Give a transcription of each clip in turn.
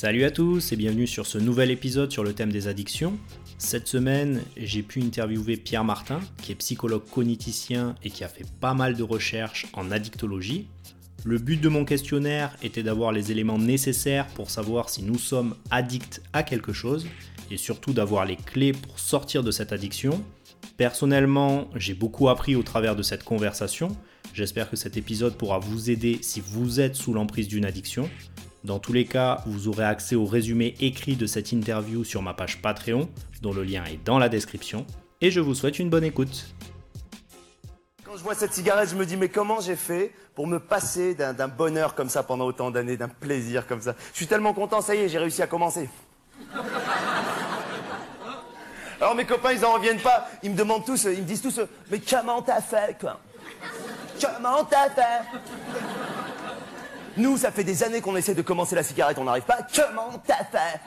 Salut à tous et bienvenue sur ce nouvel épisode sur le thème des addictions. Cette semaine, j'ai pu interviewer Pierre Martin, qui est psychologue cogniticien et qui a fait pas mal de recherches en addictologie. Le but de mon questionnaire était d'avoir les éléments nécessaires pour savoir si nous sommes addicts à quelque chose et surtout d'avoir les clés pour sortir de cette addiction. Personnellement, j'ai beaucoup appris au travers de cette conversation. J'espère que cet épisode pourra vous aider si vous êtes sous l'emprise d'une addiction. Dans tous les cas, vous aurez accès au résumé écrit de cette interview sur ma page Patreon, dont le lien est dans la description. Et je vous souhaite une bonne écoute. Quand je vois cette cigarette, je me dis, mais comment j'ai fait pour me passer d'un bonheur comme ça pendant autant d'années, d'un plaisir comme ça? Je suis tellement content, ça y est, j'ai réussi à commencer. Alors mes copains, ils en reviennent pas. Ils me demandent tous, ils me disent tous, mais comment t'as fait, quoi? Comment t'as fait? Nous, ça fait des années qu'on essaie de commencer la cigarette, on n'arrive pas. Comment t'as fait?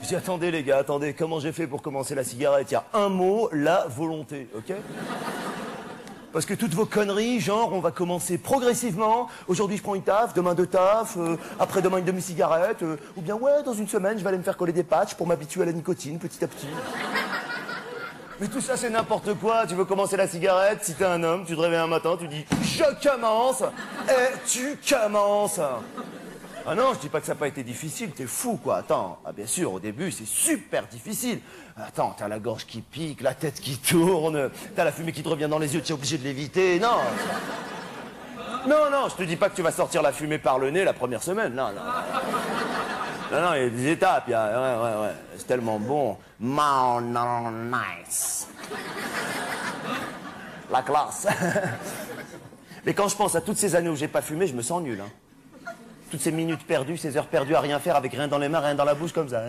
Je dis, attendez les gars, attendez, comment j'ai fait pour commencer la cigarette? Il y a un mot, la volonté, ok? Parce que toutes vos conneries, genre on va commencer progressivement, aujourd'hui je prends une taf, demain deux taf, euh, après demain une demi-cigarette, euh, ou bien ouais, dans une semaine je vais aller me faire coller des patchs pour m'habituer à la nicotine petit à petit. Mais tout ça c'est n'importe quoi, tu veux commencer la cigarette, si t'es un homme, tu te réveilles un matin, tu dis je commence, et tu commences. Ah non, je dis pas que ça n'a pas été difficile, t'es fou quoi. Attends, ah bien sûr, au début c'est super difficile. Attends, t'as la gorge qui pique, la tête qui tourne, t'as la fumée qui te revient dans les yeux, tu es obligé de l'éviter. Non. Non, non, je te dis pas que tu vas sortir la fumée par le nez la première semaine. Non, non. Non, non, il y a des étapes. Il y a... Ouais, ouais, ouais. C'est tellement bon. Non, nice. La classe. Mais quand je pense à toutes ces années où j'ai pas fumé, je me sens nul. Hein toutes ces minutes perdues, ces heures perdues à rien faire avec rien dans les mains, rien dans la bouche comme ça.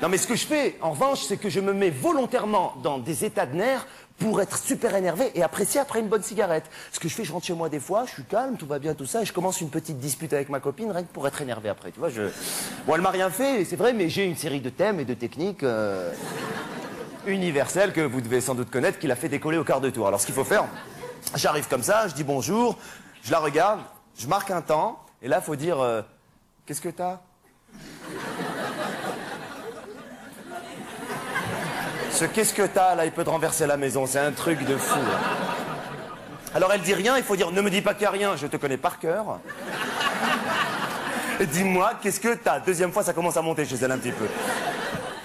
Non mais ce que je fais, en revanche, c'est que je me mets volontairement dans des états de nerfs pour être super énervé et apprécier après une bonne cigarette. Ce que je fais, je rentre chez moi des fois, je suis calme, tout va bien, tout ça, et je commence une petite dispute avec ma copine, rien que pour être énervé après. Tu vois, je... Bon, elle m'a rien fait, c'est vrai, mais j'ai une série de thèmes et de techniques euh, universelles que vous devez sans doute connaître, qui l'a fait décoller au quart de tour. Alors ce qu'il faut faire, j'arrive comme ça, je dis bonjour, je la regarde, je marque un temps, et là, faut dire euh, Qu'est-ce que t'as? Ce qu'est-ce que t'as, là, il peut te renverser la maison, c'est un truc de fou. Alors elle dit rien, il faut dire Ne me dis pas qu'il n'y a rien, je te connais par cœur. Dis-moi, qu'est-ce que t'as? Deuxième fois, ça commence à monter chez elle un petit peu.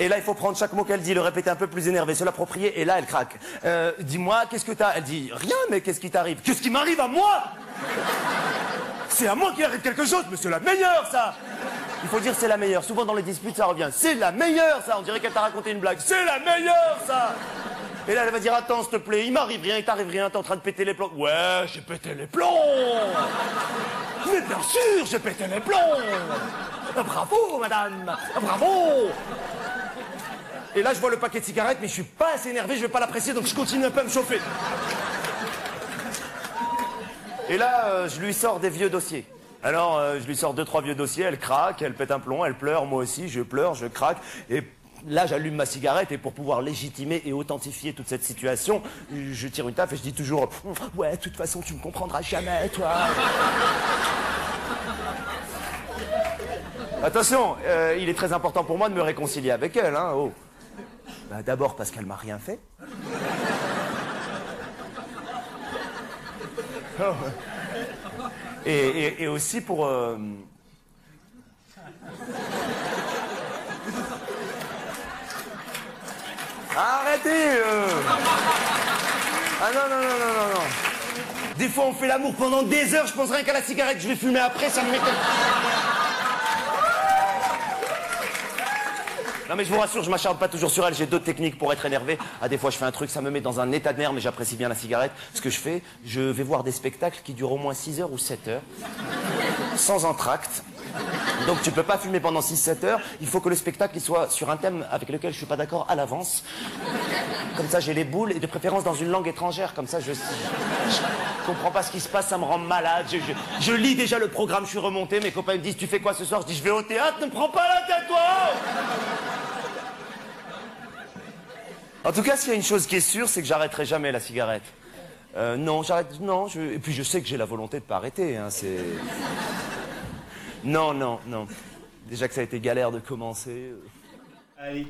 Et là, il faut prendre chaque mot qu'elle dit, le répéter un peu plus énervé, se l'approprier, et là, elle craque. Euh, dis-moi, qu'est-ce que t'as? Elle dit Rien, mais qu'est-ce qui t'arrive? Qu'est-ce qui m'arrive à moi? C'est à moi qu'il arrive quelque chose, c'est la meilleure, ça Il faut dire c'est la meilleure. Souvent dans les disputes, ça revient. C'est la meilleure, ça On dirait qu'elle t'a raconté une blague. C'est la meilleure, ça Et là, elle va dire Attends, s'il te plaît, il m'arrive rien, il t'arrive rien, t'es en train de péter les plombs. Ouais, j'ai pété les plombs Mais bien sûr, j'ai pété les plombs Bravo, madame Bravo et là, je vois le paquet de cigarettes, mais je suis pas assez énervé, je vais pas l'apprécier, donc je continue un peu à me chauffer. Et là, euh, je lui sors des vieux dossiers. Alors, euh, je lui sors deux, trois vieux dossiers, elle craque, elle pète un plomb, elle pleure, moi aussi, je pleure, je craque. Et là, j'allume ma cigarette et pour pouvoir légitimer et authentifier toute cette situation, je tire une taf et je dis toujours Ouais, de toute façon, tu me comprendras jamais, toi. Attention, euh, il est très important pour moi de me réconcilier avec elle, hein, oh. Bah, D'abord parce qu'elle m'a rien fait. Et, aussi pour... Euh, Arrêtez euh. Ah non, non, non, non, non, non. Des fois, on fait l'amour pendant des heures, je pense rien qu'à la cigarette je vais fumer après, ça me met... Non mais je vous rassure, je m'acharne pas toujours sur elle, j'ai d'autres techniques pour être énervé. Ah des fois je fais un truc, ça me met dans un état de nerf, mais j'apprécie bien la cigarette. Ce que je fais, je vais voir des spectacles qui durent au moins 6 heures ou 7 heures, sans entracte. Donc tu peux pas fumer pendant 6-7 heures, il faut que le spectacle soit sur un thème avec lequel je suis pas d'accord à l'avance. Comme ça j'ai les boules, et de préférence dans une langue étrangère, comme ça je... Je comprends pas ce qui se passe, ça me rend malade. Je, je lis déjà le programme, je suis remonté, mes copains me disent tu fais quoi ce soir? Je dis je vais au théâtre, ne prends pas la tête toi En tout cas, s'il y a une chose qui est sûre, c'est que j'arrêterai jamais la cigarette. Euh, non, j'arrête. Non, et puis je sais que j'ai la volonté de pas arrêter. Hein, c'est. Non, non, non. Déjà que ça a été galère de commencer. Allez.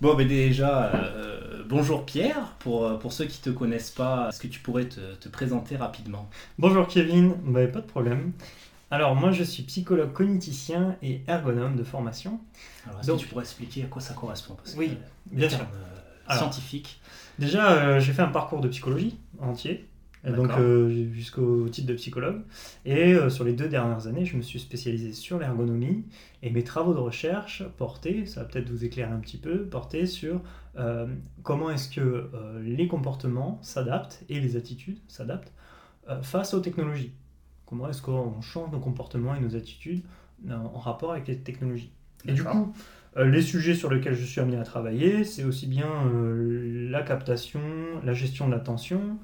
Bon, mais déjà, euh, bonjour Pierre. Pour, euh, pour ceux qui ne te connaissent pas, est-ce que tu pourrais te, te présenter rapidement? Bonjour Kevin, bah, pas de problème. Alors moi je suis psychologue cogniticien et ergonome de formation. Alors, est-ce Donc- que tu pourrais expliquer à quoi ça correspond? Parce Oui, euh, bien sûr. euh, Alors. scientifique. Déjà euh, j'ai fait un parcours de psychologie entier, donc euh, jusqu'au titre de psychologue. Et euh, sur les deux dernières années je me suis spécialisé sur l'ergonomie et mes travaux de recherche portaient, ça va peut-être vous éclairer un petit peu, portaient sur comment est-ce que les comportements s'adaptent et les attitudes s'adaptent face aux technologies. Comment est-ce qu'on change nos comportements et nos attitudes en rapport avec les technologies. Et du coup, les sujets sur lesquels je suis amené à travailler, c'est aussi bien euh, la captation, la gestion de l'attention,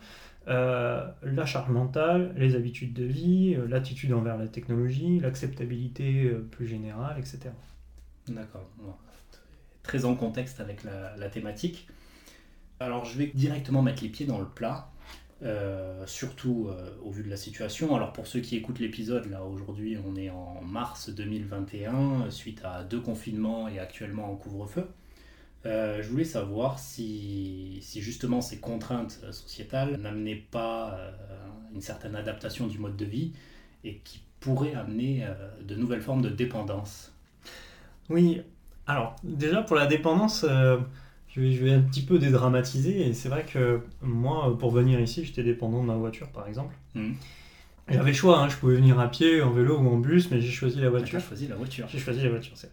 euh, la charge mentale, les habitudes de vie, euh, l'attitude envers la technologie, l'acceptabilité euh, plus générale, etc. D'accord. Très en contexte avec la thématique. Alors, je vais directement mettre les pieds dans le plat, euh, surtout euh, au vu de la situation. Alors, pour ceux qui écoutent l'épisode, là, aujourd'hui, on est en mars 2021, euh, suite à deux confinements et actuellement en couvre-feu. Je voulais savoir si, si justement ces contraintes sociétales n'amenaient pas une certaine adaptation du mode de vie et qui pourraient amener de nouvelles formes de dépendance. Oui, alors déjà pour la dépendance, je, vais, je vais un petit peu dédramatiser. Et c'est vrai que moi, pour venir ici, j'étais dépendant de ma voiture par exemple. Mhm. J'avais le choix, hein, je pouvais venir à pied, en vélo ou en bus, mais j'ai choisi la Tu voiture. as choisi la voiture. J'ai choisi la voiture, c'est.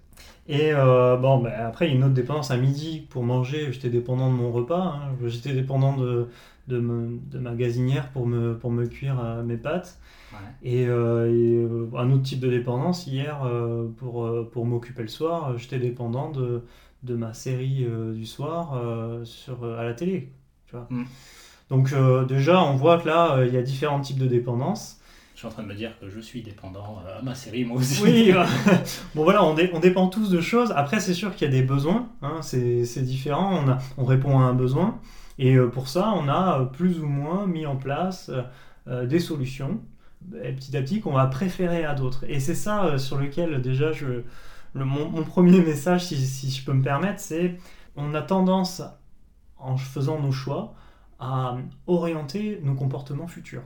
Et euh, bon, bah, après, il y a une autre dépendance à midi pour manger. J'étais dépendant de mon repas. hein. J'étais dépendant de, de, me- de ma gazinière pour me, pour me cuire euh, mes pâtes. Ouais. Et, euh, et, euh, un autre type de dépendance, hier, pour, pour m'occuper le soir, j'étais dépendant de, de ma série euh, du soir euh, sur, euh, à la télé. Tu vois. Mm. Donc, déjà, on voit que là, il y a différents types de dépendances. Je suis en train de me dire que je suis dépendant à ma série, moi aussi. Oui, bon voilà, on, dé- on dépend tous de choses. Après, c'est sûr qu'il y a des besoins, hein, c'est différent, on, a- on répond à un besoin. Et pour ça, on a plus ou moins mis en place des solutions, euh, petit à petit, qu'on va préférer à d'autres. Et c'est ça sur lequel, déjà, je, le- mon, mon premier message, si, si je peux me permettre, c'est on a tendance, en faisant nos choix, à orienter nos comportements futurs.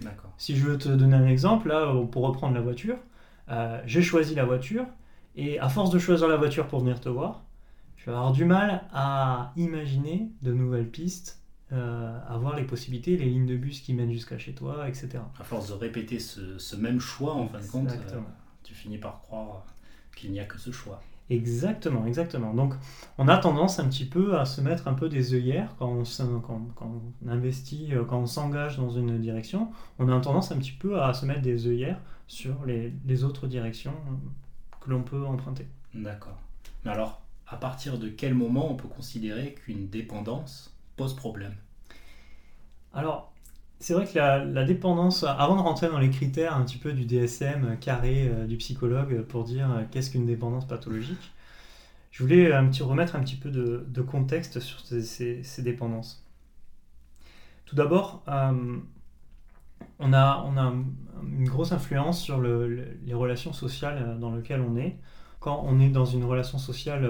D'accord. Si je veux te donner un exemple, là, pour reprendre la voiture, euh, j'ai choisi la voiture, et à force de choisir la voiture pour venir te voir, je vais avoir du mal à imaginer de nouvelles pistes, euh, à voir les possibilités, les lignes de bus qui mènent jusqu'à chez toi, etc. À force de répéter ce, ce même choix, en fin de compte, euh, tu finis par croire qu'il n'y a que ce choix. Exactement, exactement. Donc, on a tendance un petit peu à se mettre un peu des œillères quand on, s'in- quand, quand on investit, euh, quand on s'engage dans une direction. On a tendance un petit peu à se mettre des œillères sur les, les autres directions euh, que l'on peut emprunter. D'accord. Mais alors, à partir de quel moment on peut considérer qu'une dépendance pose problème? Alors, c'est vrai que la, dépendance, avant de rentrer dans les critères un petit peu du DSM euh, carré euh, du psychologue euh, pour dire qu'est-ce qu'une dépendance pathologique, je voulais un petit, remettre un petit peu de, contexte sur ces, ces- ces dépendances. Tout d'abord, on a, une grosse influence sur le- le- les relations sociales dans lesquelles on est. Quand on est dans une relation sociale,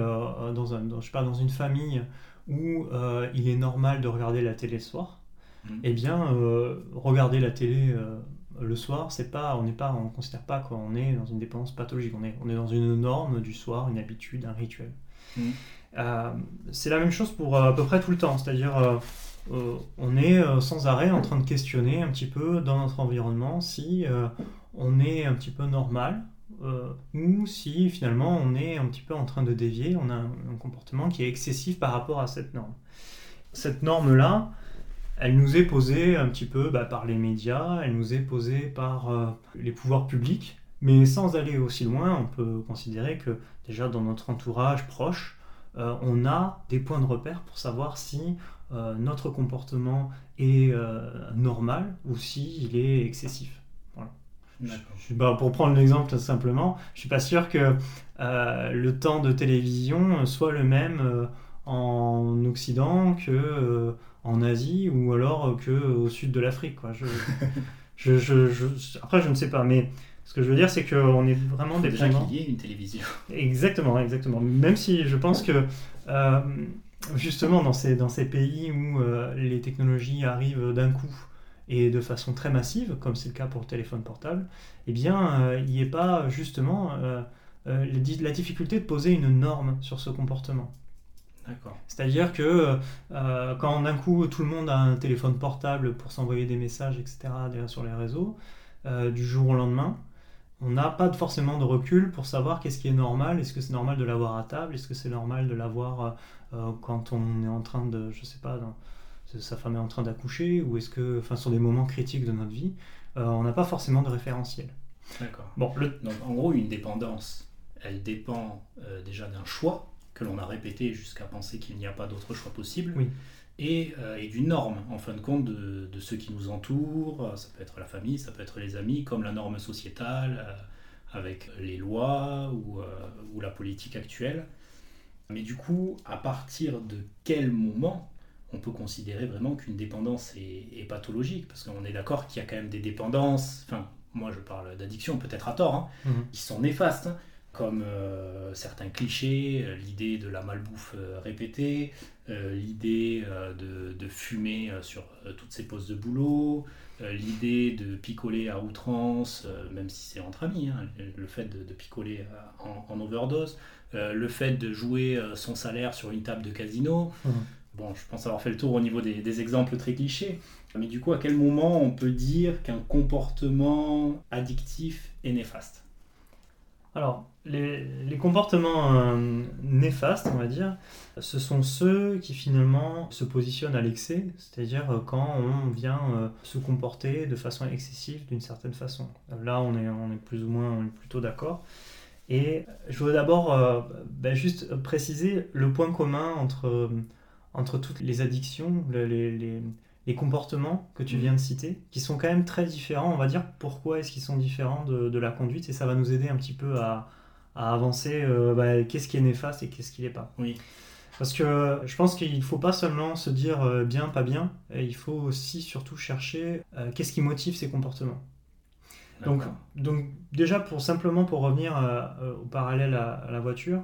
dans, un, je sais pas, dans une famille où il est normal de regarder la télé le soir, Mhm. eh bien, euh, regarder la télé euh, le soir, c'est pas, on n'est pas, on considère pas qu'on est dans une dépendance pathologique. On est, on est dans une norme du soir, une habitude, un rituel. Mhm. Euh, c'est la même chose pour à peu près tout le temps. C'est-à-dire, on est sans arrêt en train de questionner un petit peu dans notre environnement si on est un petit peu normal. euh, ou si finalement on est un petit peu en train de dévier, on a un, un comportement qui est excessif par rapport à cette norme. Cette norme-là, elle nous est posée un petit peu bah, par les médias, elle nous est posée par euh, les pouvoirs publics, mais sans aller aussi loin, on peut considérer que déjà dans notre entourage proche, euh, on a des points de repère pour savoir si euh, notre comportement est normal ou si il est excessif. Je- bah, pour prendre l'exemple simplement, je suis pas sûr que le temps de télévision soit le même en Occident que en Asie ou alors euh, que au sud de l'Afrique. Quoi. Je, je, je- je- après, je ne sais pas, mais Ce que je veux dire, c'est qu'on est vraiment Déjà dépendant. qu'il y ait une télévision. Exactement, exactement. Même si je pense que euh, justement dans ces, dans ces pays où euh, les technologies arrivent d'un coup et de façon très massive, comme c'est le cas pour le téléphone portable, eh bien euh, il n'y ait pas justement euh, euh, la difficulté de poser une norme sur ce comportement. C'est-à-dire que euh, quand d'un coup tout le monde a un téléphone portable pour s'envoyer des messages, etc., sur les réseaux, euh, du jour au lendemain, on n'a pas forcément de recul pour savoir qu'est-ce qui est normal. Est-ce que c'est normal de l'avoir à table? Est-ce que c'est normal de l'avoir euh, quand on est en train de, je sais pas, dans- sa femme est en train d'accoucher Ou est-ce que, enfin, sur des moments critiques de notre vie, euh, on n'a pas forcément de référentiel. D'accord. Bon, le, Donc en gros, une dépendance, elle dépend euh, déjà d'un choix que l'on a répété jusqu'à penser qu'il n'y a pas d'autre choix possible. Oui. Et, euh, et d'une norme, en fin de compte, de, de ceux qui nous entourent. Ça peut être la famille, ça peut être les amis, comme la norme sociétale, euh, avec les lois ou, euh, ou la politique actuelle. Mais du coup, à partir de quel moment on peut considérer vraiment qu'une dépendance est, est pathologique? Parce qu'on est d'accord qu'il y a quand même des dépendances, enfin, moi je parle d'addiction, peut-être à tort, hein, Mhm. qui sont néfastes, hein, comme euh, certains clichés, euh, l'idée de la malbouffe euh, répétée, l'idée de, de fumer sur toutes ces pauses de boulot, l'idée de picoler à outrance, même si c'est entre amis, hein, le, fait de, de picoler en, en overdose, le fait de jouer son salaire sur une table de casino. Mhm. Bon, je pense avoir fait le tour au niveau des, des exemples très clichés. Mais du coup, à quel moment on peut dire qu'un comportement addictif est néfaste? Alors, les, comportements euh, néfastes, on va dire, ce sont ceux qui finalement se positionnent à l'excès, c'est-à-dire euh, quand on vient euh, se comporter de façon excessive d'une certaine façon. Là, on est, plus ou moins, on est plutôt d'accord. Et je voudrais d'abord ben, juste préciser le point commun entre, toutes les addictions, le- les, les- les comportements que tu Mhm. viens de citer, qui sont quand même très différents. On va dire pourquoi est-ce qu'ils sont différents de, de la conduite, et ça va nous aider un petit peu à, à avancer euh, bah, qu'est-ce qui est néfaste et qu'est-ce qui l'est pas. Oui. Parce que je pense qu'il ne faut pas seulement se dire euh, bien, pas bien, et il faut aussi surtout chercher euh, qu'est-ce qui motive ces comportements. Donc, donc déjà, pour simplement pour revenir au parallèle à, à la voiture,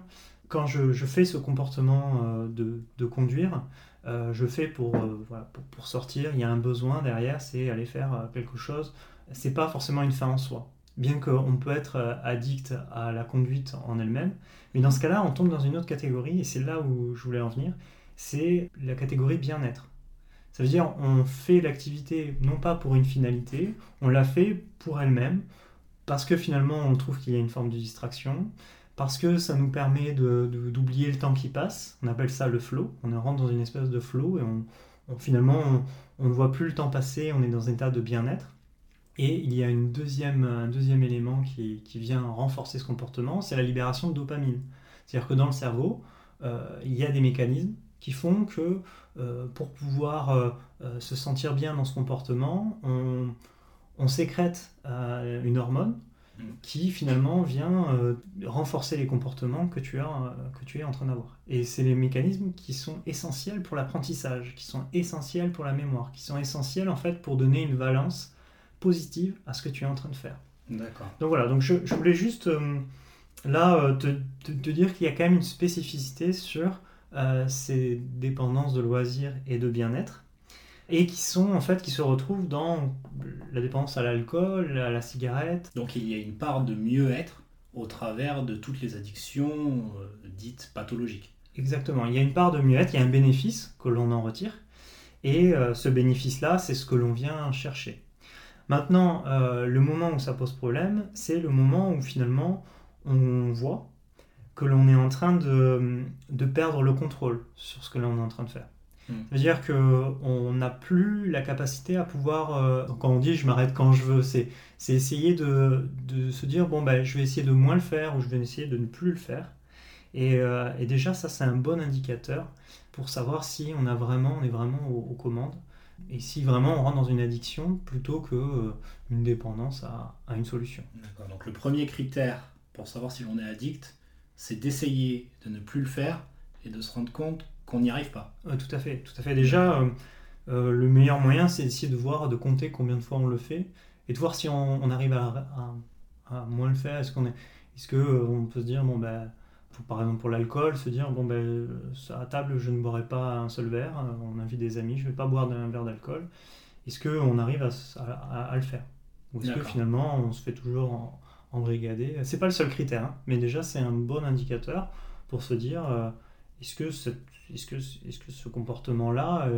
quand je, je fais ce comportement de, de conduire, euh, je fais pour, euh, pour, pour sortir, il y a un besoin derrière, c'est aller faire euh, quelque chose. C'est pas forcément une fin en soi. Bien qu'on peut être addict à la conduite en elle-même, mais dans ce cas-là, on tombe dans une autre catégorie, et c'est là où je voulais en venir, c'est la catégorie bien-être. Ça veut dire on fait l'activité non pas pour une finalité, on la fait pour elle-même, parce que finalement on trouve qu'il y a une forme de distraction, parce que ça nous permet d'oublier le temps qui passe, on appelle ça le flow, on rentre dans une espèce de flow et on, finalement on, ne voit plus le temps passer, on est dans un état de bien-être. Et il y a une deuxième, un deuxième élément qui, vient renforcer ce comportement, c'est la libération de dopamine. C'est-à-dire que dans le cerveau, euh, il y a des mécanismes qui font que euh, pour pouvoir euh, se sentir bien dans ce comportement, on, sécrète une hormone. Qui finalement vient euh, renforcer les comportements que tu, as, euh, que tu es en train d'avoir. Et c'est les mécanismes qui sont essentiels pour l'apprentissage, qui sont essentiels pour la mémoire, qui sont essentiels en fait pour donner une valence positive à ce que tu es en train de faire. D'accord. Donc voilà, donc je, je voulais juste euh, là te, te- te dire qu'il y a quand même une spécificité sur ces dépendances de loisirs et de bien-être et qui sont en fait qui se retrouvent dans la dépendance à l'alcool, à la cigarette. Donc il y a une part de mieux-être au travers de toutes les addictions euh, dites pathologiques. Exactement, il y a une part de mieux-être, il y a un bénéfice que l'on en retire et euh, ce bénéfice-là, c'est ce que l'on vient chercher. Maintenant, euh, le moment où ça pose problème, c'est le moment où finalement on voit que l'on est en train de, de perdre le contrôle sur ce que l'on est en train de faire. Mm. C'est-à-dire qu'on n'a plus la capacité à pouvoir, euh, quand on dit je m'arrête quand je veux, c'est c'est essayer de, de se dire bon ben je vais essayer de moins le faire ou je vais essayer de ne plus le faire. Et, euh, et déjà ça c'est un bon indicateur pour savoir si on a vraiment on est vraiment aux, aux commandes et si vraiment on rentre dans une addiction plutôt que euh, une dépendance à, à une solution. D'accord. Donc le premier critère pour savoir si l'on est addict, c'est d'essayer de ne plus le faire et de se rendre compte qu'on n'y arrive pas. Euh, tout à fait, tout à fait. Déjà, euh, euh, le meilleur moyen, c'est d'essayer de voir, de compter combien de fois on le fait, et de voir si on, on arrive à, à- à à moins le faire Est-ce qu'on est, est-ce que euh, on peut se dire bon ben par exemple pour l'alcool, se dire bon ben à table je ne boirai pas un seul verre, on invite des amis, je ne vais pas boire un verre d'alcool. Est-ce qu'on arrive à, le faire? Ou est-ce que finalement on se fait toujours en, embrigader? C'est pas le seul critère, hein, mais déjà c'est un bon indicateur pour se dire est-ce que, est-ce que, est-ce que ce comportement-là,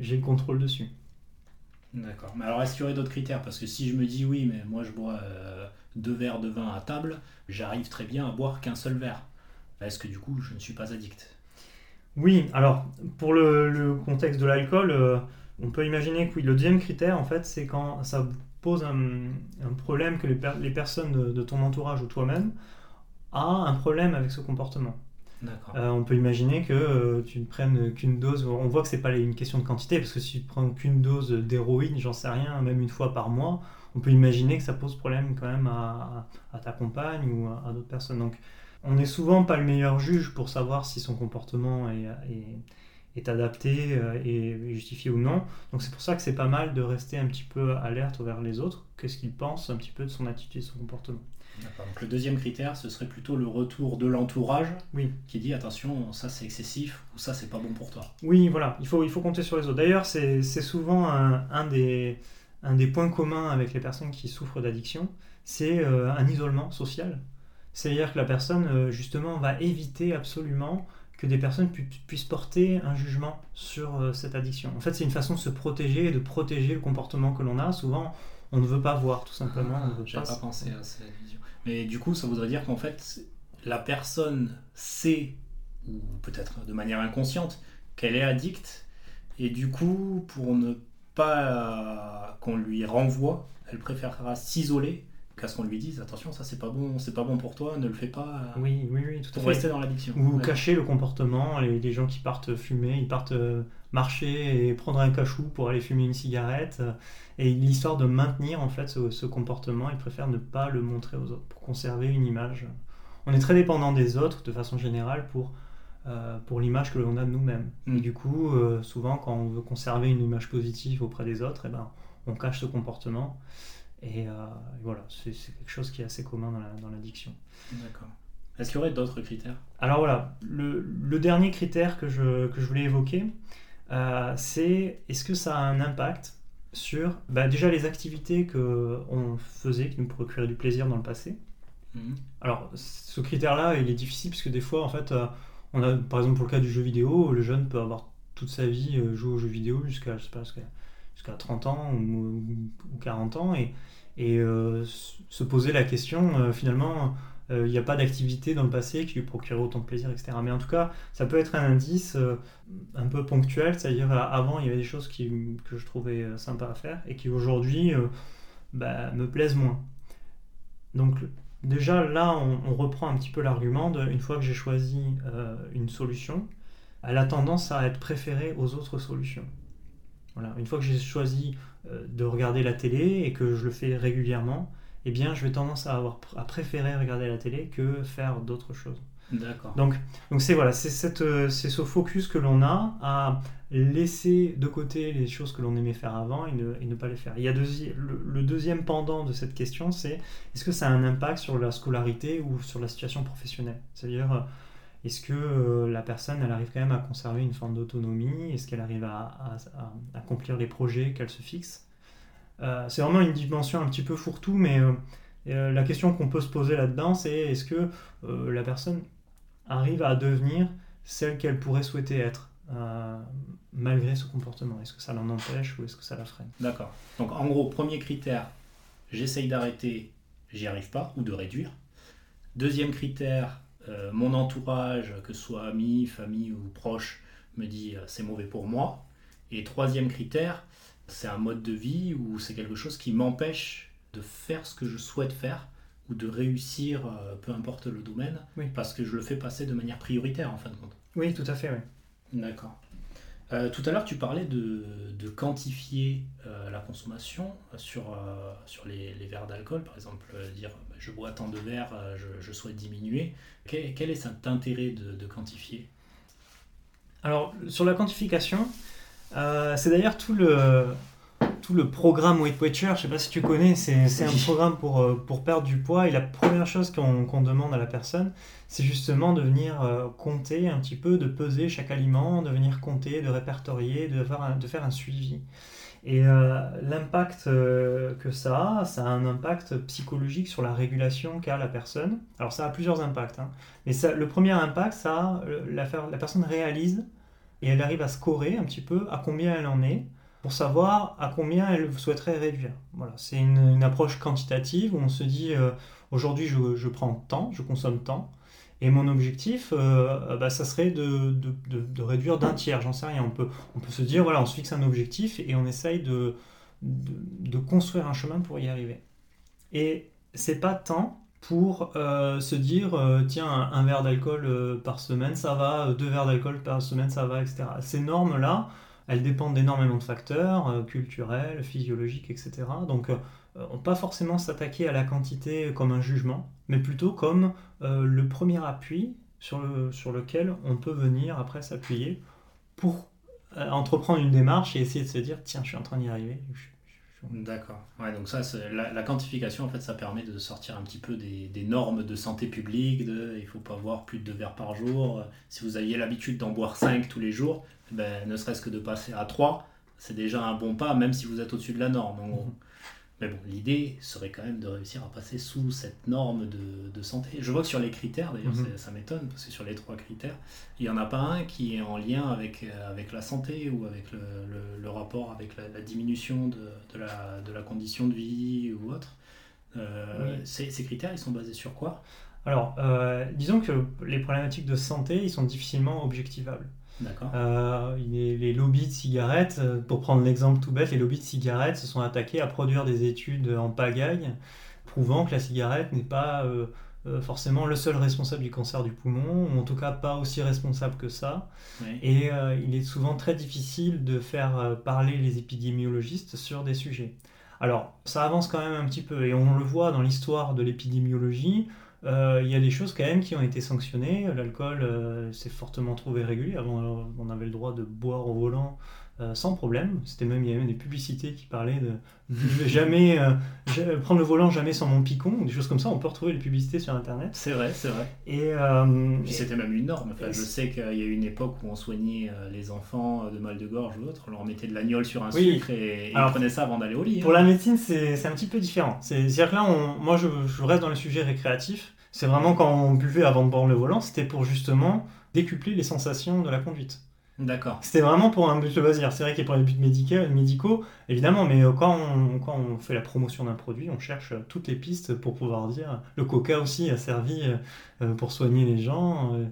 j'ai le contrôle dessus? D'accord. Mais alors, est-ce qu'il y aurait d'autres critères? Parce que si je me dis oui, mais moi je bois euh, deux verres de vin à table, j'arrive très bien à boire qu'un seul verre. Est-ce que du coup, je ne suis pas addict? Oui, alors, pour le, contexte de l'alcool, euh, on peut imaginer que oui, le deuxième critère, en fait, c'est quand ça pose un, problème que les, personnes de, de, ton entourage ou toi-même a un problème avec ce comportement. Euh, on peut imaginer que euh, tu ne prennes qu'une dose. On voit que c'est pas une question de quantité, parce que si tu prends qu'une dose d'héroïne, j'en sais rien, même une fois par mois, on peut imaginer que ça pose problème quand même à, ta compagne ou à, d'autres personnes. Donc, on n'est souvent pas le meilleur juge pour savoir si son comportement est, adapté euh, et justifié ou non. Donc, c'est pour ça que c'est pas mal de rester un petit peu alerte vers les autres. Qu'est-ce qu'ils pensent un petit peu de son attitude son comportement. Donc le deuxième critère, ce serait plutôt le retour de l'entourage oui. qui dit attention, ça c'est excessif ou ça c'est pas bon pour toi. Oui, voilà, il faut, il faut compter sur les autres. D'ailleurs, c'est souvent un, des, un des points communs avec les personnes qui souffrent d'addiction, c'est euh, un isolement social. C'est-à-dire que la personne, euh, justement, va éviter absolument que des personnes puissent porter un jugement sur euh, cette addiction. En fait, c'est une façon de se protéger et de protéger le comportement que l'on a. Souvent, on ne veut pas voir, tout simplement. Ah, J'avais pas pensé à cette vision. Mais du coup, ça voudrait dire qu'en fait, la personne sait, ou peut-être de manière inconsciente, qu'elle est addicte, et du coup, pour ne pas qu'on lui renvoie, elle préférera s'isoler qu'à ce qu'on lui dise attention ça c'est pas bon c'est pas bon pour toi ne le fais pas oui oui oui tout pour rester dans l'addiction ou cacher le comportement les, gens qui partent fumer ils partent euh, marcher et prendre un cachou pour aller fumer une cigarette et l'histoire de maintenir en fait ce, comportement ils préfèrent ne pas le montrer aux autres pour conserver une image on est très dépendant des autres de façon générale pour euh, pour l'image que l'on a de nous-mêmes. Mm. Et du coup, euh, souvent, quand on veut conserver une image positive auprès des autres, eh ben, on cache ce comportement. Et, euh, voilà, c'est quelque chose qui est assez commun dans l'addiction. D'accord. Est-ce qu'il y aurait d'autres critères? Alors voilà, le, dernier critère que je, que je voulais évoquer, euh, c'est est-ce que ça a un impact sur bah, déjà les activités qu'on faisait qui nous procuraient du plaisir dans le passé? Mhm. Alors ce critère-là, il est difficile parce que des fois, en fait, euh, on a, par exemple pour le cas du jeu vidéo, le jeune peut avoir toute sa vie joué aux jeux vidéo jusqu'à, pas, jusqu'à 30 ans ou, ou 40 ans et et euh, se poser la question, euh, finalement, il n'y a pas d'activité dans le passé qui lui procurait autant de plaisir, etc. Mais en tout cas, ça peut être un indice euh, un peu ponctuel, c'est-à-dire avant, il y avait des choses qui, que je trouvais sympas à faire et qui aujourd'hui bah, me plaisent moins. Donc déjà là, on, on reprend un petit peu l'argument une fois que j'ai choisi une solution, elle a tendance à être préférée aux autres solutions. Voilà. Une fois que j'ai choisi euh, de regarder la télé et que je le fais régulièrement, eh bien, je vais tendance à, avoir, à préférer regarder la télé que faire d'autres choses. D'accord. Donc, donc c'est voilà, c'est euh, c'est ce focus que l'on a à laisser de côté les choses que l'on aimait faire avant et ne, et ne, pas les faire. Il y a le, deuxième pendant de cette question, c'est est-ce que ça a un impact sur la scolarité ou sur la situation professionnelle? C'est-à-dire, euh, est-ce que euh, la personne, elle arrive quand même à conserver une forme d'autonomie? Est-ce qu'elle arrive à, accomplir les projets qu'elle se fixe? Euh, C'est vraiment une dimension un petit peu fourre-tout, mais euh, la question qu'on peut se poser là-dedans, c'est est-ce que la personne arrive à devenir celle qu'elle pourrait souhaiter être malgré ce comportement? Est-ce que ça l'en empêche ou est-ce que ça la freine? D'accord. Donc en gros, premier critère, j'essaye d'arrêter, j'y arrive pas, ou de réduire. Deuxième critère, euh, mon entourage, que ce soit amis, famille ou proche, me dit euh, c'est mauvais pour moi. Et troisième critère, c'est un mode de vie ou c'est quelque chose qui m'empêche de faire ce que je souhaite faire ou de réussir, euh, peu importe le domaine, parce que je le fais passer de manière prioritaire en fin de compte. Oui, tout à fait, oui. D'accord. Euh, tout à l'heure, tu parlais de, quantifier euh, la consommation sur, euh, sur les, verres d'alcool, par exemple, dire je bois tant de verres, je, souhaite diminuer. Quel, est cet intérêt de, quantifier? Alors, sur la quantification, c'est d'ailleurs tout le, tout le programme Weight Watcher, je sais pas si tu connais, c'est un programme pour, euh, pour perdre du poids. Et la première chose qu'on demande à la personne, c'est justement de venir euh, compter un petit peu, de peser chaque aliment, de venir compter, de répertorier, de faire un, de faire un suivi. Et euh, l'impact que ça a, ça a un impact psychologique sur la régulation qu'a la personne. Alors ça a plusieurs impacts, hein. mais ça, le premier impact, ça, la, la personne réalise et elle arrive à scorer un petit peu à combien elle en est pour savoir à combien elle souhaiterait réduire. Voilà, c'est une, approche quantitative où on se dit euh, aujourd'hui je, prends tant, je consomme tant, et mon objectif, euh, bah, ça serait de, de, réduire d'un tiers, j'en sais rien. On peut, on peut se dire, voilà, on se fixe un objectif et on essaye de, de, construire un chemin pour y arriver. Et c'est pas tant pour euh, se dire, tiens, un, verre d'alcool par semaine, ça va, deux verres d'alcool par semaine, ça va, etc. Ces normes-là, elles dépendent d'énormément de facteurs euh, culturels, physiologiques, etc. Donc, euh, on pas forcément s'attaquer à la quantité comme un jugement, mais plutôt comme euh, le premier appui sur, le, sur lequel on peut venir après s'appuyer pour entreprendre une démarche et essayer de se dire tiens, je suis en train d'y arriver. D'accord. Ouais, donc ça, la, quantification, en fait, ça permet de sortir un petit peu des, des normes de santé publique, de il faut pas boire plus de deux verres par jour. Si vous aviez l'habitude d'en boire 5 tous les jours, ben, ne serait-ce que de passer à 3, c'est déjà un bon pas, même si vous êtes au-dessus de la norme. Mhm. Mais bon, l'idée serait quand même de réussir à passer sous cette norme de, de santé. Je vois que sur les critères, d'ailleurs, mhm. ça m'étonne, parce que sur les trois critères, il n'y en a pas un qui est en lien avec, euh, avec la santé ou avec le, le, rapport avec la, diminution de, de, la, de, la, condition de vie ou autre. Euh, ces, ces, critères, ils sont basés sur quoi? Alors, euh, disons que les problématiques de santé, ils sont difficilement objectivables. Euh, les, lobbies de cigarettes, euh, pour prendre l'exemple tout bête, les lobbies de cigarettes se sont attaqués à produire des études en pagaille prouvant que la cigarette n'est pas euh, forcément le seul responsable du cancer du poumon, ou en tout cas pas aussi responsable que ça. Et il est souvent très difficile de faire parler les épidémiologistes sur des sujets. Alors, ça avance quand même un petit peu, et on le voit dans l'histoire de l'épidémiologie. Euh, il y a des choses quand même qui ont été sanctionnées. L'alcool euh, s'est fortement trouvé régulé. Avant, on avait le droit de boire au volant euh, sans problème. C'était même, il y avait même des publicités qui parlaient de jamais prendre le volant jamais sans mon picon, des choses comme ça. On peut retrouver les publicités sur Internet. C'est vrai, c'est vrai. Et, c'était même une norme. je sais qu'il y a eu une époque où on soignait les enfants de mal de gorge ou autre, on leur mettait de l'agnole sur un sucre et, ils prenaient ça avant d'aller au lit. Pour hein. la médecine, c'est un petit peu différent. C'est-à-dire que là, on, moi, je, je reste dans le sujet récréatif. C'est vraiment quand on buvait avant de prendre le volant, c'était pour justement décupler les sensations de la conduite. D'accord. C'était vraiment pour un but de loisir. C'est vrai qu'il y a pour les buts médicaux, évidemment, mais euh, quand on, quand on fait la promotion d'un produit, on cherche toutes les pistes pour pouvoir dire. Le coca aussi a servi euh, pour soigner les gens. Euh,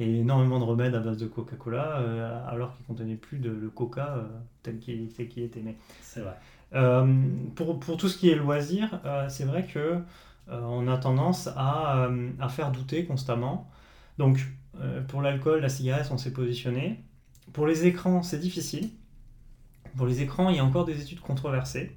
et énormément de remèdes à base de Coca-Cola, alors qu'il contenait plus de le coca tel qu'il était. C'est vrai. pour, pour, tout ce qui est loisir, c'est vrai que euh, on a tendance euh, à, faire douter constamment. Donc, euh, pour l'alcool, la cigarette, on s'est positionné. Pour les écrans, c'est difficile. Pour les écrans, il y a encore des études controversées.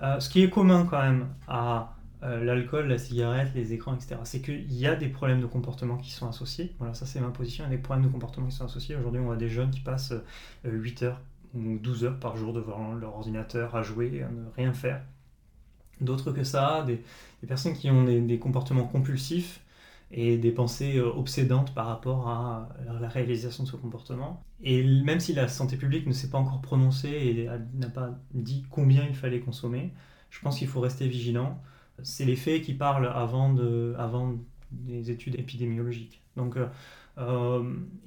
ce qui est commun quand même à l'alcool, la cigarette, les écrans, etc., c'est qu'il y a des problèmes de comportement qui sont associés. Voilà, ça c'est ma position, il y a des problèmes de comportement qui sont associés. Aujourd'hui, on voit des jeunes qui passent 8 heures ou 12 heures par jour devant leur ordinateur à jouer, à ne rien faire. D'autres que ça, des, personnes qui ont des, comportements compulsifs et des pensées euh, obsédantes par rapport à la réalisation de ce comportement. Et même si la santé publique ne s'est pas encore prononcée et n'a pas dit combien il fallait consommer, je pense qu'il faut rester vigilant. C'est les faits qui parlent avant, de, avant des études épidémiologiques. Donc euh,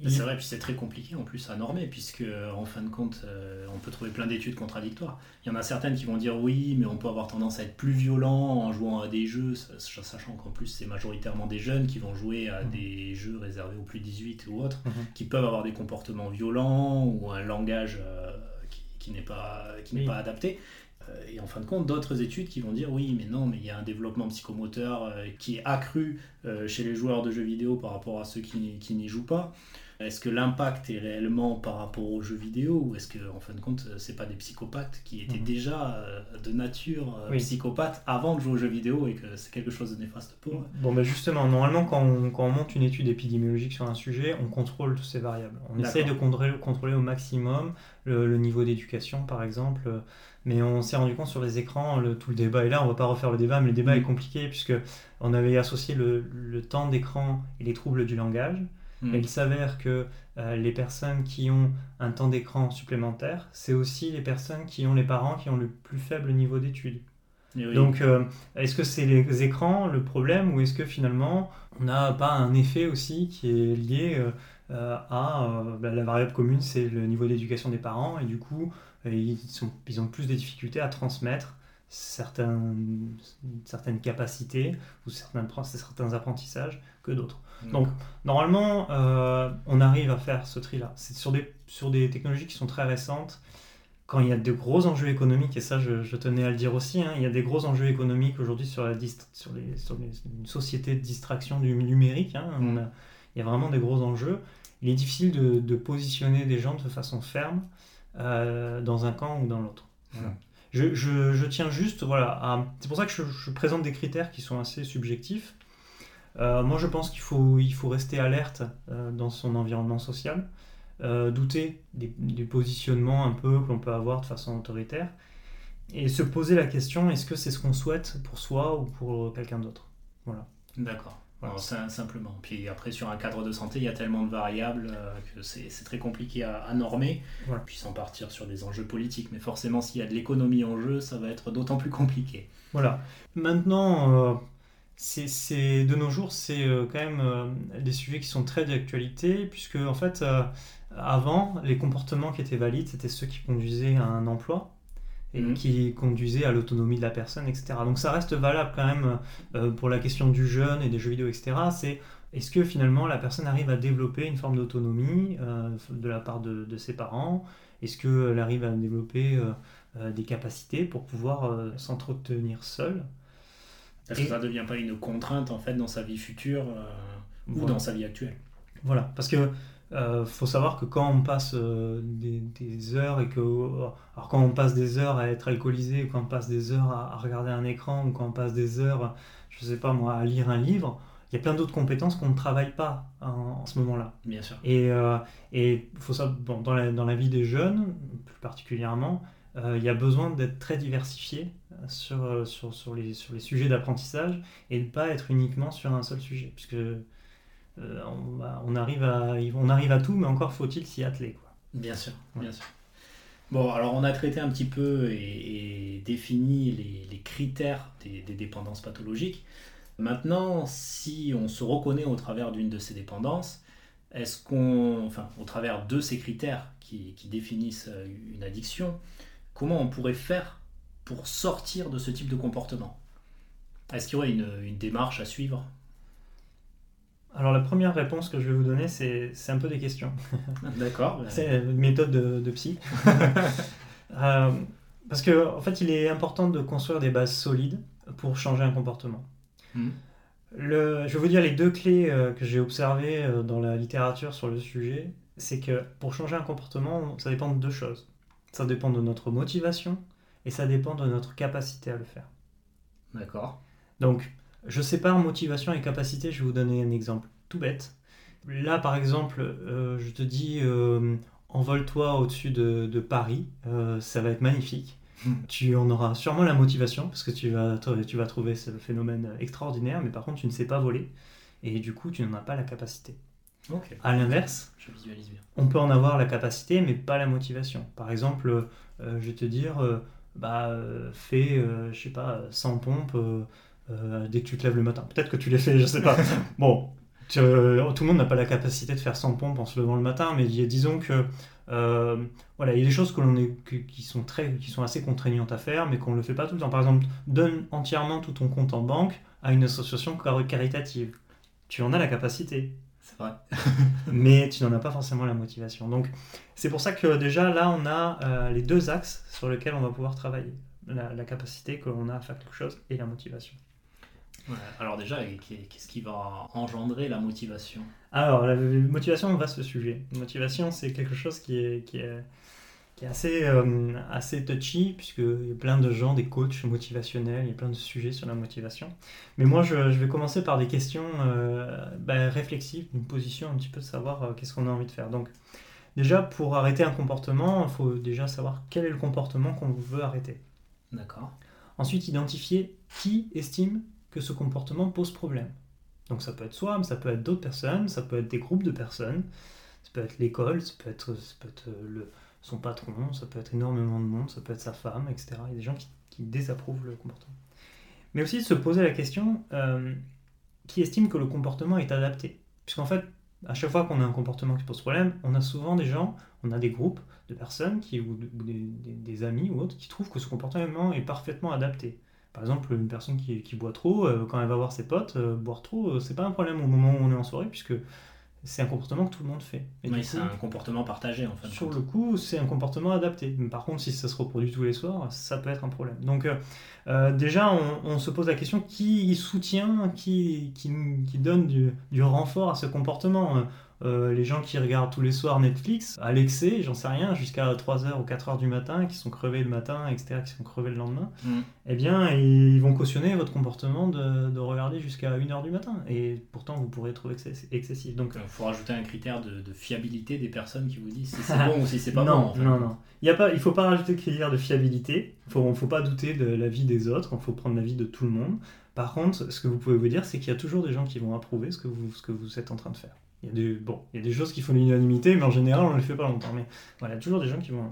euh, c'est vrai, puis c'est très compliqué en plus à normer, puisque en fin de compte, euh, on peut trouver plein d'études contradictoires. Il y en a certaines qui vont dire oui, mais on peut avoir tendance à être plus violent en jouant à des jeux, sachant qu'en plus c'est majoritairement des jeunes qui vont jouer à mhm. des jeux réservés aux plus 18 ou autres, mhm. qui peuvent avoir des comportements violents ou un langage euh, qui, n'est pas, qui n'est pas adapté. Euh, et en fin de compte, d'autres études qui vont dire oui, mais non, mais il y a un développement psychomoteur euh, qui est accru euh, chez les joueurs de jeux vidéo par rapport à ceux qui, qui n'y jouent pas. Est-ce que l'impact est réellement par rapport aux jeux vidéo ou est-ce que en fin de compte c'est pas des psychopathes qui étaient mhm. déjà de nature psychopathes avant de jouer aux jeux vidéo et que c'est quelque chose de néfaste pour eux? Bon ben justement, normalement quand on, quand on, monte une étude épidémiologique sur un sujet, on contrôle toutes ces variables. On essaye de contrôler, contrôler au maximum le, le niveau d'éducation par exemple Mais on s'est rendu compte sur les écrans, le, tout le débat est là, on va pas refaire le débat, mais le débat Mm. est compliqué puisque on avait associé le, le temps d'écran et les troubles du langage. Mm. Et il s'avère que euh, les personnes qui ont un temps d'écran supplémentaire, c'est aussi les personnes qui ont les parents qui ont le plus faible niveau d'études. Oui. Donc, euh, est-ce que c'est les écrans le problème ou est-ce que finalement on n'a pas un effet aussi qui est lié euh, à bah, la variable commune, c'est le niveau d'éducation des parents et du coup ils, sont, ils ont plus de difficultés à transmettre certaines capacités ou certains, certains apprentissages que d'autres. Donc, normalement, euh, on arrive à faire ce tri-là. C'est sur des, sur des technologies qui sont très récentes. Quand il y a de gros enjeux économiques, et ça je, je tenais à le dire aussi, hein, il y a des gros enjeux économiques aujourd'hui sur, la sur, les, sur les- une société de distraction du numérique. hein. On a- il y a vraiment des gros enjeux. Il est difficile de, de positionner des gens de façon ferme euh, dans un camp ou dans l'autre. Voilà. Mm. Je, je- je tiens juste, voilà, à- c'est pour ça que je, je présente des critères qui sont assez subjectifs. Euh, moi, je pense qu'il faut, il faut rester alerte euh, dans son environnement social, euh, douter des, des positionnements un peu que l'on peut avoir de façon autoritaire, et se poser la question est-ce que c'est ce qu'on souhaite pour soi ou pour quelqu'un d'autre? Voilà. D'accord. Voilà. Simplement. Puis après, sur un cadre de santé, il y a tellement de variables euh, que c'est c'est très compliqué à, à normer. Voilà. Puis sans partir sur des enjeux politiques. Mais forcément, s'il y a de l'économie en jeu, ça va être d'autant plus compliqué. Voilà. Maintenant, euh, c'est, de nos jours, c'est euh, quand même euh, des sujets qui sont très d'actualité, puisque en fait, euh, avant, les comportements qui étaient valides, c'était ceux qui conduisaient à un emploi et Mhm. qui conduisaient à l'autonomie de la personne, etc. Donc ça reste valable quand même pour la question du jeune et des jeux vidéo, etc. C'est est-ce que finalement la personne arrive à développer une forme d'autonomie de la part de, de ses parents? Est-ce qu'elle arrive à développer des capacités pour pouvoir s'entretenir seule? Est-ce Et- que ça ne devient pas une contrainte en fait dans sa vie future euh, ou dans sa vie actuelle Voilà, parce que euh, faut savoir que quand on passe euh, des, des heures et que alors quand on passe des heures à être alcoolisé, ou quand on passe des heures à, à regarder un écran, ou quand on passe des heures, je sais pas moi, à lire un livre, il y a plein d'autres compétences qu'on ne travaille pas en, en ce moment-là. Bien sûr. Et euh, et faut bon, dans la dans la vie des jeunes plus particulièrement, il y a besoin d'être très diversifié euh, sur euh, sur sur les sur les sujets d'apprentissage et de pas être uniquement sur un seul sujet, puisque euh, on, arrive à, on arrive à tout, mais encore faut-il s'y atteler. Quoi. Bien sûr, Ouais. bien sûr. Bon, alors on a traité un petit peu et, et défini les, les critères des, des dépendances pathologiques. Maintenant, si on se reconnaît au travers d'une de ces dépendances, est-ce qu'on, enfin, au travers de ces critères qui, qui définissent euh, une addiction, comment on pourrait faire pour sortir de ce type de comportement? Est-ce qu'il y aurait une, une démarche à suivre? Alors la première réponse que je vais vous donner, c'est un peu des questions. D'accord. C'est une méthode de, de psy. Euh, parce que en fait, il est important de construire des bases solides pour changer un comportement. Le, je vais vous dire les deux clés euh, que j'ai observées euh, dans la littérature sur le sujet. C'est que pour changer un comportement, ça dépend de deux choses. Ça dépend de notre motivation et ça dépend de notre capacité à le faire. D'accord. Donc, je sépare motivation et capacité. Je vais vous donner un exemple tout bête. Là, par exemple, euh, je te dis, euh, envole-toi au-dessus de, de Paris. Euh, ça va être magnifique. Tu en auras sûrement la motivation parce que tu vas, tu vas trouver ce phénomène extraordinaire, mais par contre, tu ne sais pas voler. Et du coup, tu n'en as pas la capacité. Ok. À l'inverse, Je visualise bien. on peut en avoir la capacité, mais pas la motivation. Par exemple, euh, je vais te dire, euh, bah, euh, fais, euh, je sais pas, 100 pompes euh, euh, dès que tu te lèves le matin. Peut-être que tu les fais, je sais pas. bon, tu- euh, tout le monde n'a pas la capacité de faire 100 pompes en se levant le matin, mais dis- disons que euh, voilà, il y a des choses que l'on est, que- qui sont très, qui sont assez contraignantes à faire, mais qu'on ne le fait pas tout le temps. Par exemple, donne entièrement tout ton compte en banque à une association car- caritative. Tu en as la capacité C'est vrai. mais tu n'en as pas forcément la motivation. Donc c'est pour ça que déjà là on a euh, les deux axes sur lesquels on va pouvoir travailler. La, la capacité que l'on a à faire quelque chose et la motivation. Ouais, Alors déjà, qu'est-ce qui va engendrer la motivation? Alors la motivation, on va ce sujet. La motivation c'est quelque chose qui est, qui est, qui est assez, euh, assez touchy puisqu'il y a plein de gens, des coachs motivationnels, il y a plein de sujets sur la motivation. Mais moi je, je vais commencer par des questions euh, bah, réflexives, une position un petit peu de savoir euh, qu'est-ce qu'on a envie de faire. Donc déjà, pour arrêter un comportement, il faut déjà savoir quel est le comportement qu'on veut arrêter. D'accord. Ensuite, identifier qui estime que ce comportement pose problème. Donc ça peut être soi, mais ça peut être d'autres personnes, ça peut être des groupes de personnes, ça peut être l'école, ça peut être, ça peut être le, son patron, ça peut être énormément de monde, ça peut être sa femme, etc. Il y a des gens qui, désapprouvent le comportement. Mais aussi de se poser la question euh, qui estime que le comportement est adapté? Puisqu'en fait, à chaque fois qu'on a un comportement qui pose problème, on a souvent des gens, on a des groupes de personnes qui, ou, de- ou des, amis ou autres qui trouvent que ce comportement est parfaitement adapté. Par exemple, une personne qui, boit trop, euh, quand elle va voir ses potes, euh, boire trop, c'est pas un problème au moment où on est en soirée, puisque c'est un comportement que tout le monde fait. Et Oui, c'est un comportement partagé en fait. sur le coup, c'est un comportement adapté. Mais Par contre, si ça se reproduit tous les soirs, ça peut être un problème. Donc, euh, euh, déjà, on, on se pose la question qui soutient, qui, qui, qui donne du, du renfort à ce comportement? Euh, les gens qui regardent tous les soirs Netflix, à l'excès, j'en sais rien, jusqu'à 3h ou 4h du matin, qui sont crevés le matin, etc., qui sont crevés le lendemain, Mm. eh bien, ils vont cautionner votre comportement de, de regarder jusqu'à 1h du matin. Et pourtant, vous pourrez trouver que c'est excessif. Donc, il faut rajouter un critère de, de fiabilité des personnes qui vous disent si c'est bon ou si c'est pas non, bon. en fait. Non, non. Il ne faut pas rajouter de critère de fiabilité. Il ne faut, faut pas douter de la vie des autres. Il faut prendre la vie de tout le monde. Par contre, ce que vous pouvez vous dire, c'est qu'il y a toujours des gens qui vont approuver ce que vous, ce que vous êtes en train de faire. Il y a des, bon, il y a des choses qui font l'unanimité, mais en général, on ne les fait pas longtemps. Mais voilà, il y a toujours des gens qui vont.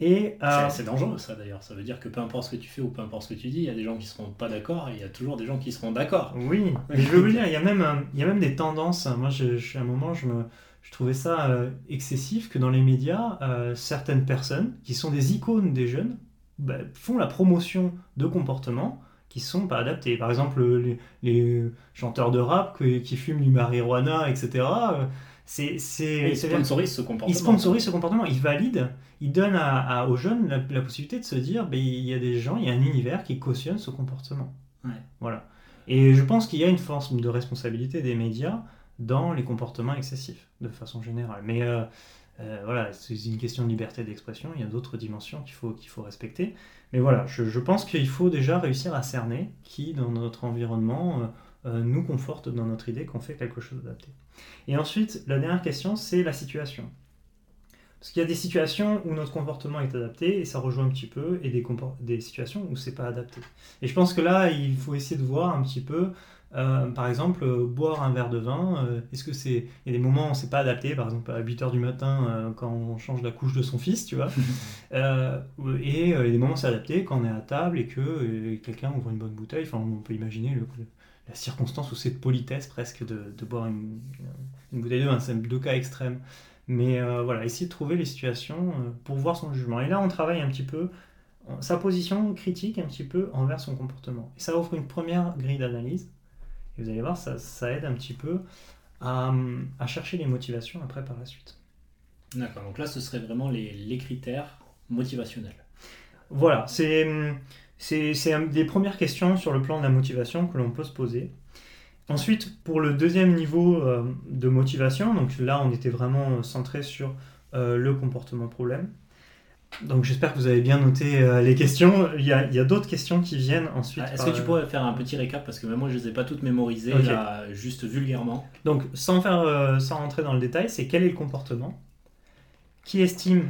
Et euh, C'est- dangereux ça d'ailleurs. Ça veut dire que peu importe ce que tu fais ou peu importe ce que tu dis, il y a des gens qui seront pas d'accord et il y a toujours des gens qui seront d'accord. Oui, mais je veux vous dire, il y a même, euh, il y a même des tendances. Moi, je, je- à un moment, je, me, je trouvais ça euh, excessif que dans les médias, euh, certaines personnes, qui sont des icônes des jeunes, bah, font la promotion de comportements qui sont pas adaptés. Par exemple, les, les chanteurs de rap qui, qui fument du marijuana, etc. euh, C'est, c'est, Ils c'est- sponsorisent ce comportement. ils sponsorisent ce comportement, ils valident, ils donnent à, à- aux jeunes la, la possibilité de se dire, ben, il y a des gens, il y a un univers qui cautionne ce comportement. Ouais. Voilà. Et je pense qu'il y a une force de responsabilité des médias dans les comportements excessifs, de façon générale. Mais euh, euh, voilà, c'est une question de liberté d'expression, il y a d'autres dimensions qu'il faut, respecter. Mais voilà, je, pense qu'il faut déjà réussir à cerner qui, dans notre environnement, euh, euh, nous conforte dans notre idée qu'on fait quelque chose d'adapté. Et ensuite, la dernière question, c'est la situation. Parce qu'il y a des situations où notre comportement est adapté, et ça rejoint un petit peu, et des, des situations où c'est pas adapté. Et je pense que là, il faut essayer de voir un petit peu, euh, par exemple, euh, boire un verre de vin, euh, est-ce que c'est... Il y a des moments où c'est pas adapté, par exemple à 8h du matin, quand on change la couche de son fils, tu vois. Et il y a des moments où c'est adapté, quand on est à table et que quelqu'un ouvre une bonne bouteille, enfin on peut imaginer le- la circonstance où c'est de politesse presque de, de boire une, une bouteille de vin, c'est deux cas extrêmes. Mais voilà, essayer de trouver les situations pour voir son jugement. Et là, on travaille un petit peu sa position critique un petit peu envers son comportement. Et ça offre une première grille d'analyse. Et vous allez voir, ça, ça aide un petit peu à, à chercher les motivations après par la suite. D'accord, donc là ce serait vraiment les, les critères motivationnels. Voilà, c'est des premières questions sur le plan de la motivation que l'on peut se poser. Ensuite, pour le deuxième niveau euh, de motivation, donc là on était vraiment centré sur euh, le comportement problème. Donc j'espère que vous avez bien noté euh, les questions. Il y a, d'autres questions qui viennent ensuite. Ah, Est-ce que tu pourrais faire un petit récap? Parce que même moi je les ai pas toutes mémorisées là, juste vulgairement. Donc, sans, faire, euh, sans rentrer dans le détail, c'est quel est le comportement? Qui estime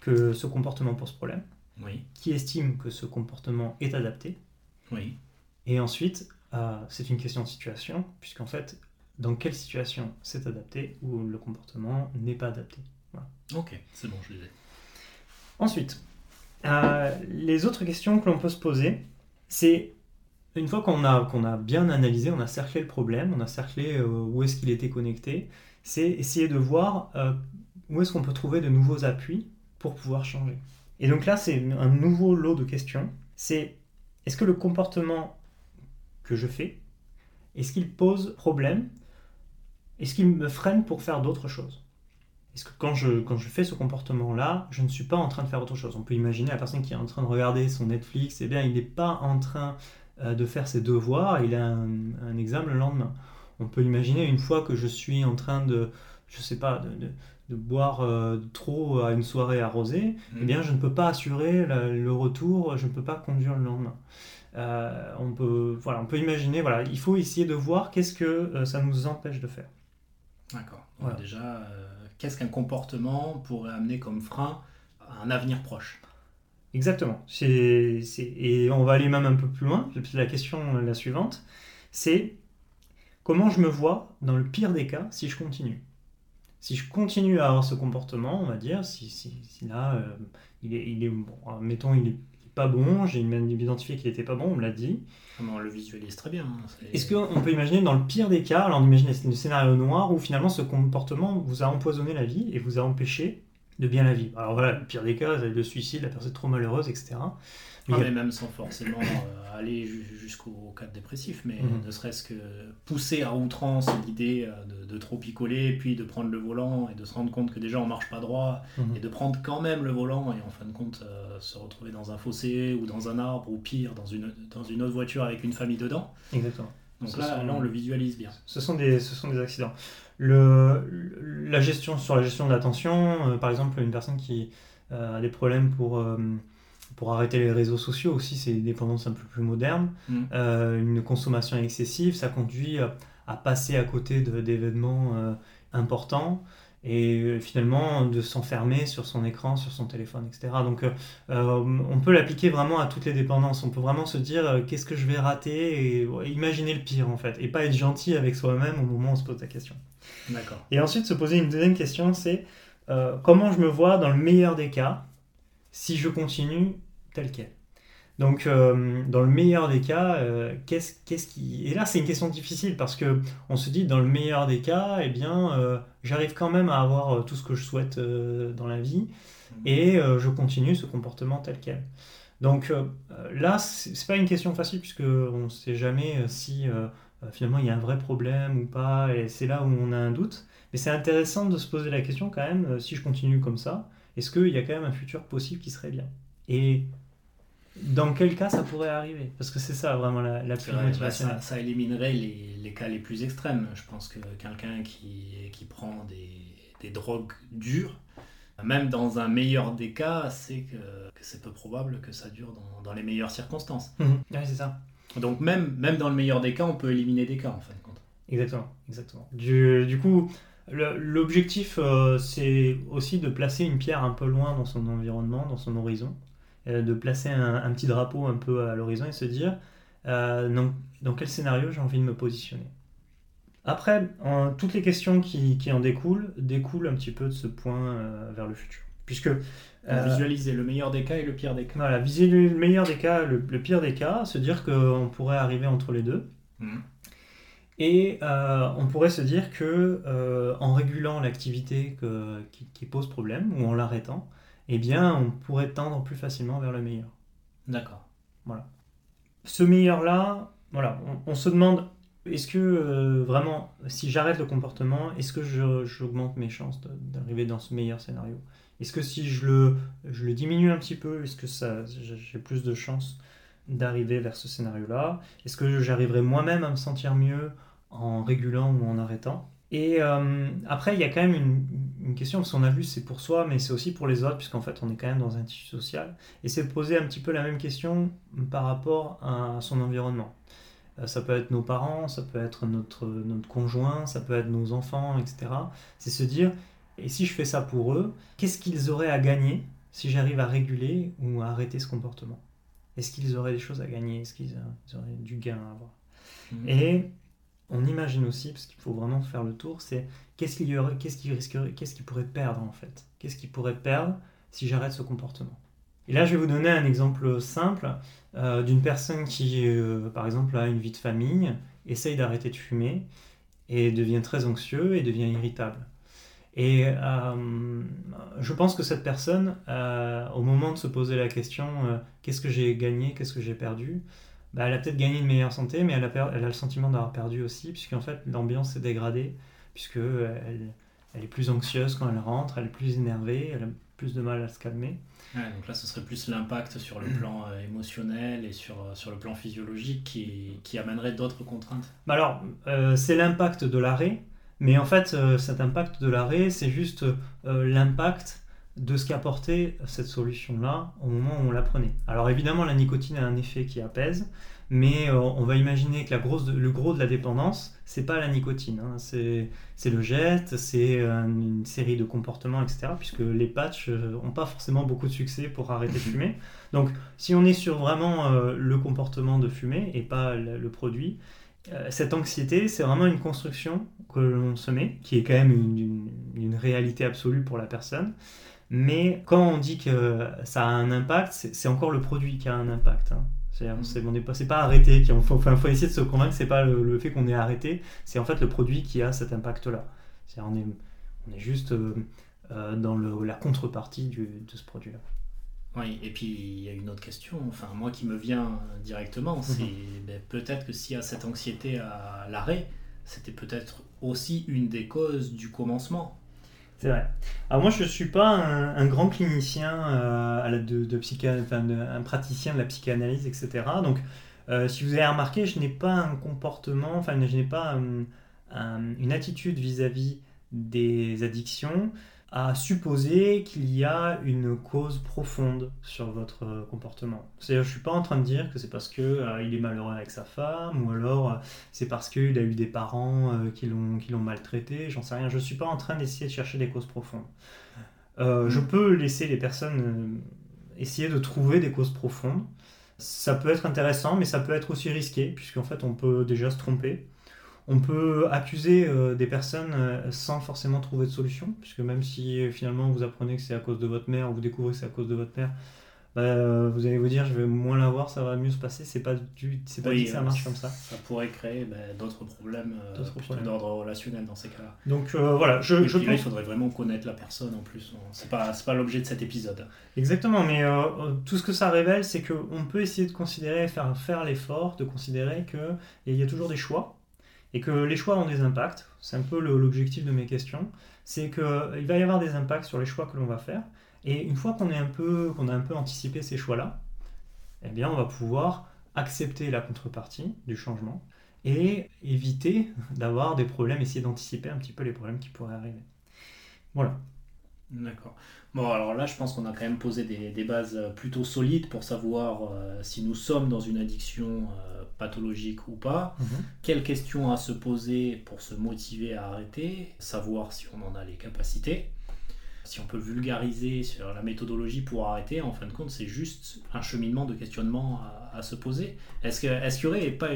que ce comportement pose problème? Oui, Qui estime que ce comportement est adapté? Oui. Et ensuite, euh, c'est une question de situation, puisqu'en fait, dans quelle situation c'est adapté ou le comportement n'est pas adapté Ok, c'est bon, je les ai. Ensuite, euh, les autres questions que l'on peut se poser, c'est une fois qu'on a, bien analysé, on a cerclé le problème, on a cerclé euh, où est-ce qu'il était connecté, c'est essayer de voir euh, où est-ce qu'on peut trouver de nouveaux appuis pour pouvoir changer. Et donc là, c'est un nouveau lot de questions. C'est est-ce que le comportement que je fais, est-ce qu'il pose problème? Est-ce qu'il me freine pour faire d'autres choses? Est-ce que quand je, quand je fais ce comportement-là, je ne suis pas en train de faire autre chose On peut imaginer la personne qui est en train de regarder son Netflix, eh bien, il n'est pas en train euh, de faire ses devoirs, il a un, un examen le lendemain. On peut imaginer une fois que je suis en train de, je sais pas, de, de- de boire euh, trop à une soirée arrosée, eh bien, je ne peux pas assurer le retour, je ne peux pas conduire le lendemain. Euh, on, peut, voilà, on peut imaginer, voilà, il faut essayer de voir qu'est-ce que euh, ça nous empêche de faire. D'accord. Déjà, qu'est-ce qu'un comportement pourrait amener comme frein à un avenir proche Exactement. Et on va aller même un peu plus loin. La question la suivante, c'est comment je me vois dans le pire des cas si je continue? Si je continue à avoir ce comportement, on va dire, si, si, là, euh, il est, il est bon, mettons, il est pas bon, j'ai même identifié qu'il était pas bon, on me l'a dit. Ah, on le visualise très bien. Hein, Est-ce qu'on peut imaginer dans le pire des cas, alors on imagine le scénario noir où finalement ce comportement vous a empoisonné la vie et vous a empêché de bien la vivre. Alors voilà, le pire des cas, le suicide, la personne est trop malheureuse, etc. Mais, ah, même sans forcément euh, aller jusqu'au cadre dépressif, mais mhm. ne serait-ce que pousser à outrance l'idée euh, de, trop picoler, puis de prendre le volant et de se rendre compte que déjà on marche pas droit, mhm. et de prendre quand même le volant et en fin de compte euh, se retrouver dans un fossé ou dans un arbre ou pire dans une, dans une autre voiture avec une famille dedans. Exactement. Donc là, là, on le visualise bien. Ce sont des, ce sont des accidents. Le, la gestion, sur la gestion de l'attention, par exemple, une personne qui a des problèmes pour pour arrêter les réseaux sociaux aussi, c'est une dépendance un peu plus moderne. Mm. Euh, une consommation excessive, ça conduit à, passer à côté d'événements euh, importants et euh, finalement de s'enfermer sur son écran, sur son téléphone, etc. Donc on peut l'appliquer vraiment à toutes les dépendances. On peut vraiment se dire qu'est-ce que je vais rater et imaginer le pire en fait. Et pas être gentil avec soi-même au moment où on se pose la question. D'accord. Et ensuite se poser une deuxième question, c'est comment je me vois dans le meilleur des cas si je continue tel quel? Donc, euh, dans le meilleur des cas, euh, qu'est-ce, qu'est-ce qui... Et là, c'est une question difficile parce que on se dit, dans le meilleur des cas, eh bien, euh, j'arrive quand même à avoir tout ce que je souhaite dans la vie et je continue ce comportement tel quel. Donc là, c'est, c'est pas une question facile puisque on ne sait jamais si finalement il y a un vrai problème ou pas, et c'est là où on a un doute. Mais c'est intéressant de se poser la question quand même, si je continue comme ça, est-ce qu'il y a quand même un futur possible qui serait bien? Et dans quel cas ça pourrait arriver? Parce que c'est ça vraiment la, la bah, ça, éliminerait les, les, cas les plus extrêmes. Je pense que quelqu'un qui, qui prend des, des, drogues dures, même dans un meilleur des cas, c'est que, que c'est peu probable que ça dure dans, dans les meilleures circonstances. Mhm. Oui, c'est ça. Donc même, même dans le meilleur des cas, on peut éliminer des cas en fin de compte. Exactement, exactement. Du, du coup, l'objectif, euh, c'est aussi de placer une pierre un peu loin dans son environnement, dans son horizon de placer un, petit drapeau un peu à l'horizon et se dire euh, dans, quel scénario j'ai envie de me positionner. Après, toutes les questions qui, en découlent découlent un petit peu de ce point euh, vers le futur. Puisque visualiser le meilleur des cas et le pire des cas. Voilà, viser le meilleur des cas, le, pire des cas, se dire qu'on pourrait arriver entre les deux. Mmh. Et on pourrait se dire que en régulant l'activité qui, qui, pose problème ou en l'arrêtant, eh bien, on pourrait tendre plus facilement vers le meilleur. D'accord. Voilà. Ce meilleur-là, voilà, on, se demande, est-ce que euh, vraiment, si j'arrête le comportement, est-ce que j'augmente mes chances d'arriver dans ce meilleur scénario? Est-ce que si je le, je le diminue un petit peu, est-ce que ça, j'ai plus de chances d'arriver vers ce scénario-là? Est-ce que j'arriverai moi-même à me sentir mieux en régulant ou en arrêtant? Et euh, après, il y a quand même une, question, parce qu'on a vu c'est pour soi, mais c'est aussi pour les autres, puisqu'en fait on est quand même dans un tissu social. Et c'est poser un petit peu la même question par rapport à son environnement. Euh, ça peut être nos parents, ça peut être notre, notre conjoint, ça peut être nos enfants, etc. C'est se dire, et si je fais ça pour eux, qu'est-ce qu'ils auraient à gagner si j'arrive à réguler ou à arrêter ce comportement? Est-ce qu'ils auraient des choses à gagner? Est-ce qu'ils auraient du gain à avoir? Mmh. Et on imagine aussi, parce qu'il faut vraiment faire le tour, c'est qu'est-ce qu'il y aurait, qu'est-ce qu'il risquerait, qu'est-ce qu'il pourrait perdre en fait? Qu'est-ce qu'il pourrait perdre si j'arrête ce comportement? Et là, je vais vous donner un exemple simple euh, d'une personne qui, euh, par exemple, a une vie de famille, essaye d'arrêter de fumer et devient très anxieux et devient irritable. Et euh, je pense que cette personne, au moment de se poser la question qu'est-ce que j'ai gagné, qu'est-ce que j'ai perdu, bah, elle a peut-être gagné une meilleure santé, mais elle a, elle a le sentiment d'avoir perdu aussi, puisqu'en fait l'ambiance s'est dégradée, puisque elle, elle, est plus anxieuse quand elle rentre, elle est plus énervée, elle a plus de mal à se calmer. donc là, ce serait plus l'impact sur le plan euh, émotionnel et sur, euh, sur le plan physiologique qui, qui amènerait d'autres contraintes. Bah alors, euh, c'est l'impact de l'arrêt, mais en fait, cet impact de l'arrêt, c'est juste l'impact de ce qu'apportait cette solution-là au moment où on la prenait. Alors évidemment, la nicotine a un effet qui apaise, mais euh, on va imaginer que la grosse, le gros de la dépendance, c'est pas la nicotine, hein. c'est le geste, c'est une série de comportements, etc. Puisque les patchs n'ont pas forcément beaucoup de succès pour arrêter de fumer. Donc si on est sur vraiment le comportement de fumer et pas le produit, euh, cette anxiété, c'est vraiment une construction que l'on se met, qui est quand même une, réalité absolue pour la personne. Mais quand on dit que ça a un impact, c'est encore le produit qui a un impact. Hein. C'est mmh. pas, pas arrêté. Il faut, faut, essayer de se convaincre que c'est pas le, fait qu'on est arrêté, c'est en fait le produit qui a cet impact-là. On est, on est juste euh, euh, dans la contrepartie de ce produit-là. Oui, et puis il y a une autre question, enfin moi qui me vient directement, mhm. c'est ben, peut-être que s'il y a cette anxiété à l'arrêt, c'était peut-être aussi une des causes du commencement. C'est vrai. Alors moi je ne suis pas un, grand clinicien euh, de, de, un praticien de la psychanalyse, etc. Donc euh, si vous avez remarqué, je n'ai pas un comportement, enfin je n'ai pas euh, une attitude vis-à-vis -vis des addictions à supposer qu'il y a une cause profonde sur votre euh, comportement. C'est-à-dire, je suis pas en train de dire que c'est parce que euh, il est malheureux avec sa femme, ou alors euh, c'est parce qu'il a eu des parents qui l'ont qui l'ont maltraité. J'en sais rien. Je suis pas en train d'essayer de chercher des causes profondes. Je mm. peux laisser les personnes essayer de trouver des causes profondes. Ça peut être intéressant, mais ça peut être aussi risqué, puisqu'en fait, on peut déjà se tromper. On peut accuser euh, des personnes euh, sans forcément trouver de solution, puisque même si euh, finalement vous apprenez que c'est à cause de votre mère ou vous découvrez que c'est à cause de votre père, bah, vous allez vous dire je vais moins la voir, ça va mieux se passer. C'est pas du, c'est pas dit que ça marche comme ça. Ça pourrait créer bah, d'autres problèmes, d'ordre relationnel dans ces cas-là. Donc voilà, je, je il faudrait vraiment connaître la personne en plus. C'est pas, c'est pas l'objet de cet épisode. Exactement, mais tout ce que ça révèle, c'est qu'on peut essayer de considérer, faire, faire l'effort de considérer qu'il y a toujours des choix et que les choix ont des impacts. C'est un peu l'objectif de mes questions. C'est qu'il va y avoir des impacts sur les choix que l'on va faire. Et une fois qu'on a un peu anticipé ces choix-là, eh bien, on va pouvoir accepter la contrepartie du changement et éviter d'avoir des problèmes, essayer d'anticiper un petit peu les problèmes qui pourraient arriver. Voilà. D'accord. Bon, alors là, je pense qu'on a quand même posé des, bases plutôt solides pour savoir euh, si nous sommes dans une addiction euh, pathologique ou pas, mhm. quelles questions à se poser pour se motiver à arrêter, savoir si on en a les capacités, si on peut vulgariser sur la méthodologie pour arrêter, en fin de compte, c'est juste un cheminement de questionnement à, se poser. Est-ce qu'il est y aurait pas...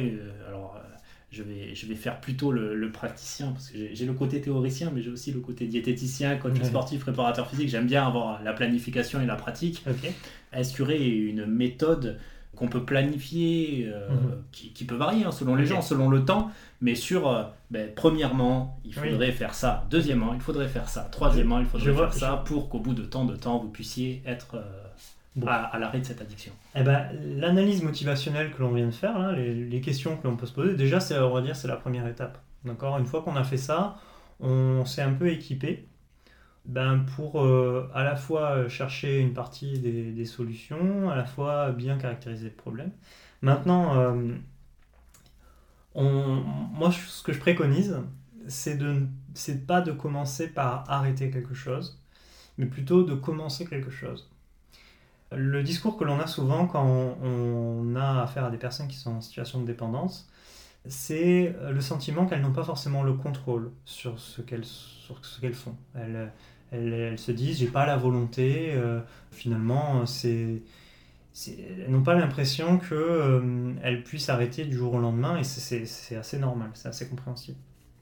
alors, euh, je vais, je vais faire plutôt le, praticien, parce que j'ai le côté théoricien, mais j'ai aussi le côté diététicien, coach sportif, préparateur physique. J'aime bien avoir la planification et la pratique. Est-ce qu'il y aurait une méthode qu'on peut planifier, euh, mhm. qui, peut varier hein, selon les gens, selon le temps, mais sur, euh, ben, premièrement, il faudrait faire ça, deuxièmement, il faudrait faire ça, troisièmement, il faudrait faire ça pour qu'au bout de tant de temps, vous puissiez être euh, à, l'arrêt de cette addiction. Eh ben, L'analyse motivationnelle que l'on vient de faire, là, les, questions que l'on peut se poser, déjà, c'est, on va dire, c'est la première étape. D'accord? Une fois qu'on a fait ça, on s'est un peu équipé ben pour euh, à la fois chercher une partie des, solutions, à la fois bien caractériser le problème. Maintenant, euh, moi, ce que je préconise, c'est de c'est pas de commencer par arrêter quelque chose, mais plutôt de commencer quelque chose. Le discours que l'on a souvent quand on, a affaire à des personnes qui sont en situation de dépendance, c'est le sentiment qu'elles n'ont pas forcément le contrôle sur ce qu'elles sur font. Elles, se disent j'ai pas la volonté. Euh, finalement, c'est elles n'ont pas l'impression qu'elles euh, puissent arrêter du jour au lendemain et c'est assez normal, c'est assez compréhensible.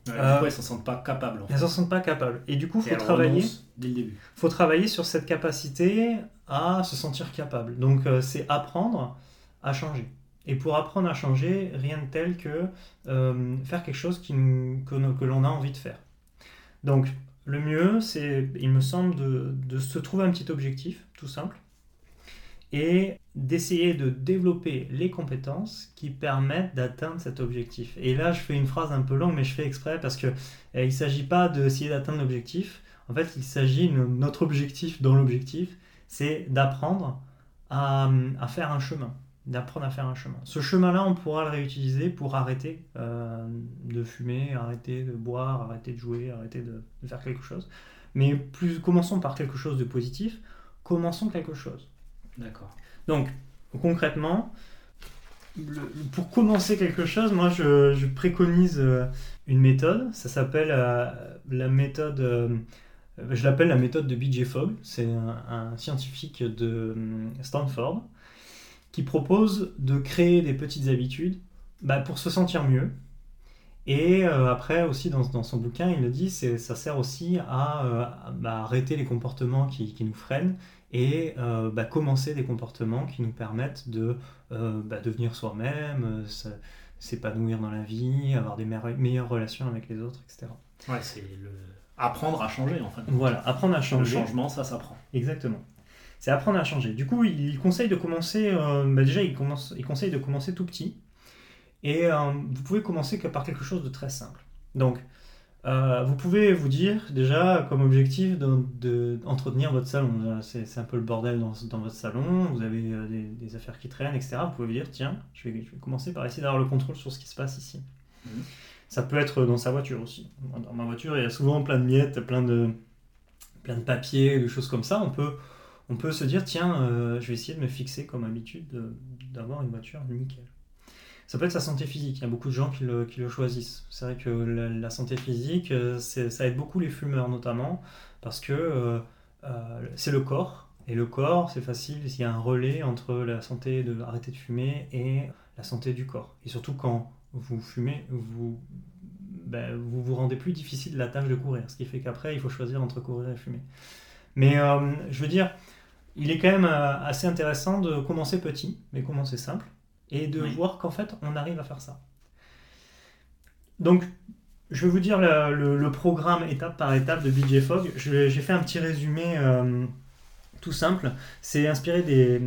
du coup, elles ne s'en sentent pas capables. Elles s'en sentent pas capables. Et du coup, il faut travailler. Dès le début. faut travailler sur cette capacité à se sentir capable. Donc, euh, c'est apprendre à changer. Et pour apprendre à changer, rien de tel que faire quelque chose qui, que, que l'on a envie de faire. Donc, le mieux, c'est, il me semble, de, se trouver un petit objectif, tout simple, et d'essayer de développer les compétences qui permettent d'atteindre cet objectif. Et là, je fais une phrase un peu longue, mais je fais exprès parce que eh, ne s'agit pas d'essayer d'atteindre l'objectif. En fait, il s'agit, notre objectif dans l'objectif, c'est d'apprendre à faire un chemin d'apprendre à faire un chemin. Ce chemin-là, on pourra le réutiliser pour arrêter euh, de fumer, arrêter de boire, arrêter de jouer, arrêter de, faire quelque chose. Mais plus, commençons par quelque chose de positif. Commençons quelque chose. D'accord. Donc, concrètement, pour commencer quelque chose, moi je, préconise euh, une méthode. Ça s'appelle euh, la méthode. Euh, je l'appelle la méthode de BJ Fogg. C'est un, scientifique de Stanford qui propose de créer des petites habitudes bah, pour se sentir mieux. Et après aussi dans, son bouquin, il le dit, ça sert aussi à, bah, arrêter les comportements qui, nous freinent et euh, bah, commencer des comportements qui nous permettent de euh, bah, devenir soi-même, euh, s'épanouir dans la vie, avoir des meilleures relations avec les autres, etc. Ouais, c'est le... apprendre à changer en fait. Voilà, apprendre à changer. Le changement, ça s'apprend. Exactement. C'est apprendre à changer. Du coup, il conseille de commencer, bah, déjà, il, commence, il conseille de commencer tout petit. Et vous pouvez commencer par quelque chose de très simple. Donc, euh, vous pouvez vous dire déjà comme objectif d'entretenir votre salon. C'est un peu le bordel dans, votre salon, vous avez euh, des, affaires qui traînent, etc. Vous pouvez vous dire, tiens, je vais, commencer par essayer d'avoir le contrôle sur ce qui se passe ici. Mhm. Ça peut être dans sa voiture aussi. Dans ma voiture, il y a souvent plein de miettes, plein de, plein de papiers, des choses comme ça. On peut, on peut se dire, tiens, euh, je vais essayer de me fixer comme habitude d'avoir une voiture nickel. Ça peut être sa santé physique. Il y a beaucoup de gens qui le, choisissent. C'est vrai que la, santé physique, euh, ça aide beaucoup les fumeurs notamment, parce que euh, euh, c'est le corps. Et le corps, c'est facile, il y a un relais entre la santé de arrêter de fumer et la santé du corps. Et surtout quand vous fumez, vous ben, vous, vous rendez plus difficile la tâche de courir. Ce qui fait qu'après, il faut choisir entre courir et fumer. Mais je veux dire, il est quand même assez intéressant de commencer petit, mais commencer simple et de voir qu'en fait, on arrive à faire ça. Donc, je vais vous dire le, programme étape par étape de BJ Fogg. J'ai fait un petit résumé euh, tout simple. C'est inspiré des,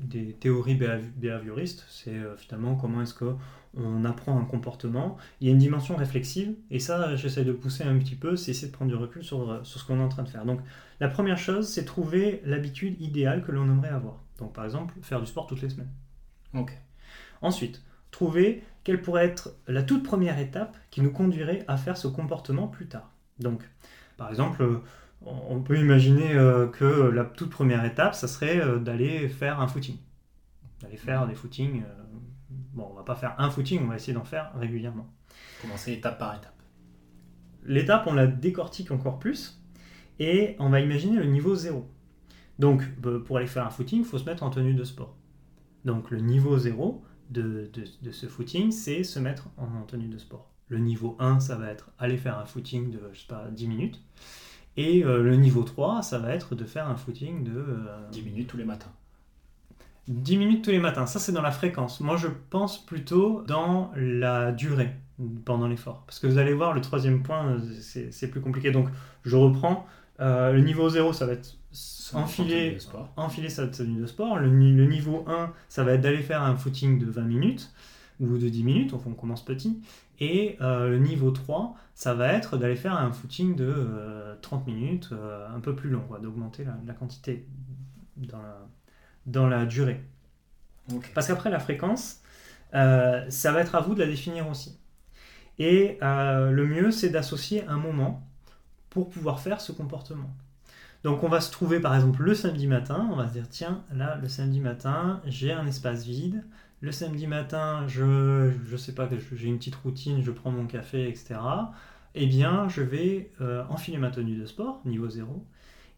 des théories behavioristes. C'est euh, finalement comment est-ce qu'on apprend un comportement. Il y a une dimension réflexive, et ça, j'essaie de pousser un petit peu, c'est essayer de prendre du recul sur, sur ce qu'on est en train de faire. Donc, la première chose, c'est trouver l'habitude idéale que l'on aimerait avoir. Donc, par exemple, faire du sport toutes les semaines. Ensuite, trouver quelle pourrait être la toute première étape qui nous conduirait à faire ce comportement plus tard. Donc, par exemple, on peut imaginer euh, que la toute première étape, ça serait euh, d'aller faire un footing. D'aller faire des footings. Euh, bon, on va pas faire un footing, on va essayer d'en faire régulièrement. Commencer étape par étape. L'étape, on la décortique encore plus et on va imaginer le niveau zéro. Donc, pour aller faire un footing, il faut se mettre en tenue de sport. Donc le niveau 0 de, ce footing, c'est se mettre en tenue de sport. Le niveau 1, ça va être aller faire un footing de, je sais pas, 10 minutes. Et euh, le niveau 3, ça va être de faire un footing de... 10 euh, minutes tous les matins. 10 minutes tous les matins, ça c'est dans la fréquence. Moi je pense plutôt dans la durée pendant l'effort. Parce que vous allez voir, le troisième point, c'est plus compliqué. Donc je reprends. Euh, le niveau 0, ça va être enfiler, enfiler sa tenue de sport. Le, niveau 1, ça va être d'aller faire un footing de 20 minutes ou de 10 minutes, on commence petit. Et euh, le niveau 3, ça va être d'aller faire un footing de 30 euh, minutes, un peu plus long, d'augmenter la, quantité dans la, dans la durée. Parce qu'après, la fréquence, ça va être à vous de la définir aussi. Et le mieux, c'est d'associer un moment pour pouvoir faire ce comportement. Donc on va se trouver par exemple le samedi matin, on va se dire tiens là le samedi matin j'ai un espace vide, le samedi matin je je sais pas j'ai une petite routine, je prends mon café etc. Eh bien je vais euh, enfiler ma tenue de sport niveau 0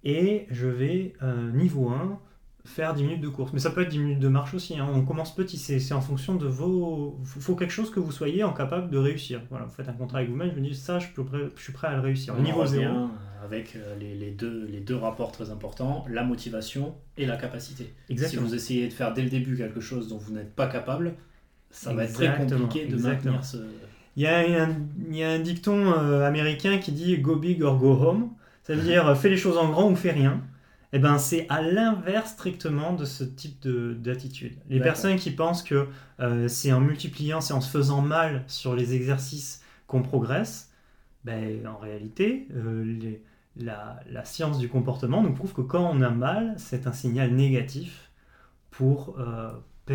et je vais euh, niveau 1 faire 10 minutes de course. Mais ça peut être 10 minutes de marche aussi. Hein. On commence petit, c'est en fonction de vos. Il faut quelque chose que vous soyez en capable de réussir. Voilà, vous faites un contrat avec vous-même, je me dis ça, je, suis prêt à le réussir. Au niveau 0. Avec euh, les, deux, les deux rapports très importants, la motivation et la capacité. Exactement. Si vous essayez de faire dès le début quelque chose dont vous n'êtes pas capable, ça va être très compliqué de maintenir ce. Il y, a un, il y a un dicton euh, américain qui dit go big or go home. Ça veut dire fais les choses en grand ou fais rien. Eh ben, c'est à l'inverse strictement de ce type d'attitude. Les personnes qui pensent que euh, c'est en multipliant, c'est en se faisant mal sur les exercices qu'on progresse, ben, en réalité, euh, la, science du comportement nous prouve que quand on a mal, c'est un signal négatif pour euh,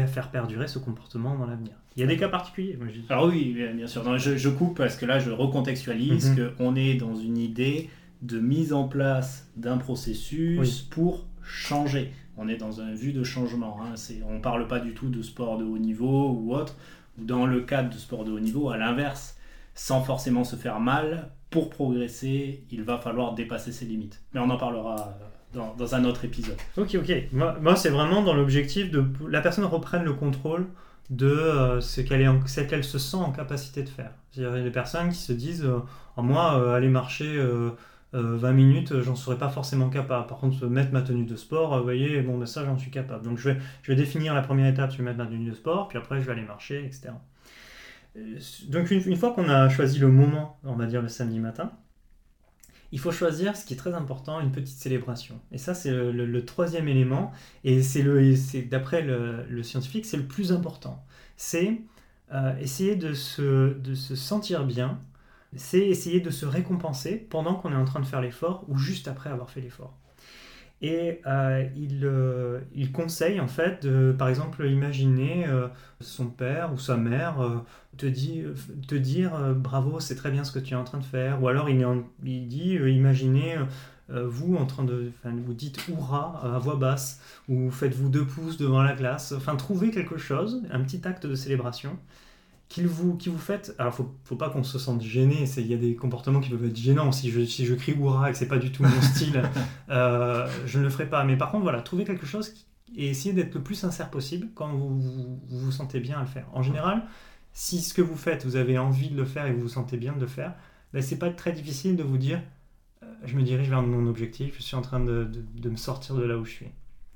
faire perdurer ce comportement dans l'avenir. Il y a des cas particuliers. Moi, Alors oui, bien sûr. je, coupe parce que là, je recontextualise mhm. qu'on est dans une idée de mise en place d'un processus Oui. pour changer. On est dans un vue de changement. Hein. On ne parle pas du tout de sport de haut niveau ou autre. Ou Dans le cadre de sport de haut niveau, à l'inverse, sans forcément se faire mal, pour progresser, il va falloir dépasser ses limites. Mais on en parlera euh, dans, dans un autre épisode. Ok, ok. Moi, moi, c'est vraiment dans l'objectif de la personne reprenne le contrôle de euh, ce qu'elle qu'elle se sent en capacité de faire. C'est-à-dire, il y a des personnes qui se disent euh, Ah, Moi, euh, aller marcher euh, euh, 20 minutes, euh, j'en serais pas forcément capable. Par contre, mettre ma tenue de sport, euh, vous voyez, bon, ben, ça, j'en suis capable. Donc, je vais, je vais définir la première étape, je vais mettre ma tenue de sport, puis après, je vais aller marcher, etc. Euh, Donc, une, fois qu'on a choisi le moment, on va dire le samedi matin, il faut choisir, ce qui est très important, une petite célébration. Et ça, c'est le, troisième élément. Et c'est d'après le, scientifique, c'est le plus important. C'est essayer de se, de se sentir bien. C'est essayer de se récompenser pendant qu'on est en train de faire l'effort ou juste après avoir fait l'effort. Et euh, il, euh, il conseille en fait de, par exemple, imaginer euh, son père ou sa mère te, dit, te dire bravo, c'est très bien ce que tu es en train de faire. Ou alors il, il dit imaginez vous en train de. Vous dites hurrah à voix basse, ou faites-vous deux pouces devant la glace. Enfin, trouvez quelque chose, un petit acte de célébration. Qu'il vous, qui vous fait. Alors, faut, faut pas qu'on se sente gêné. Il y a des comportements qui peuvent être gênants. Si je, si je crie hurrah et que c'est pas du tout mon style, euh, je ne le ferai pas. Mais par contre, voilà, trouvez quelque chose qui- et essayez d'être le plus sincère possible quand vous vous, vous vous sentez bien à le faire. En général, si ce que vous faites, vous avez envie de le faire et vous vous sentez bien de le faire, ben, c'est pas très difficile de vous dire euh, je me dirige vers mon objectif, je suis en train de, de- de me sortir de là où je suis.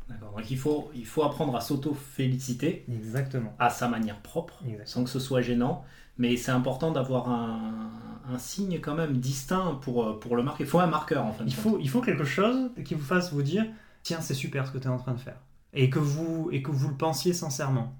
Donc il faut, il faut apprendre à s'auto-féliciter Exactement. à sa manière propre, sans que ce soit gênant. Mais c'est important d'avoir un, un signe quand même distinct pour, euh, pour le marquer. Il faut un marqueur en de Il faut, il faut quelque chose qui vous fasse vous dire tiens, c'est super ce que tu es en train de faire. Et que vous, et que vous le pensiez sincèrement.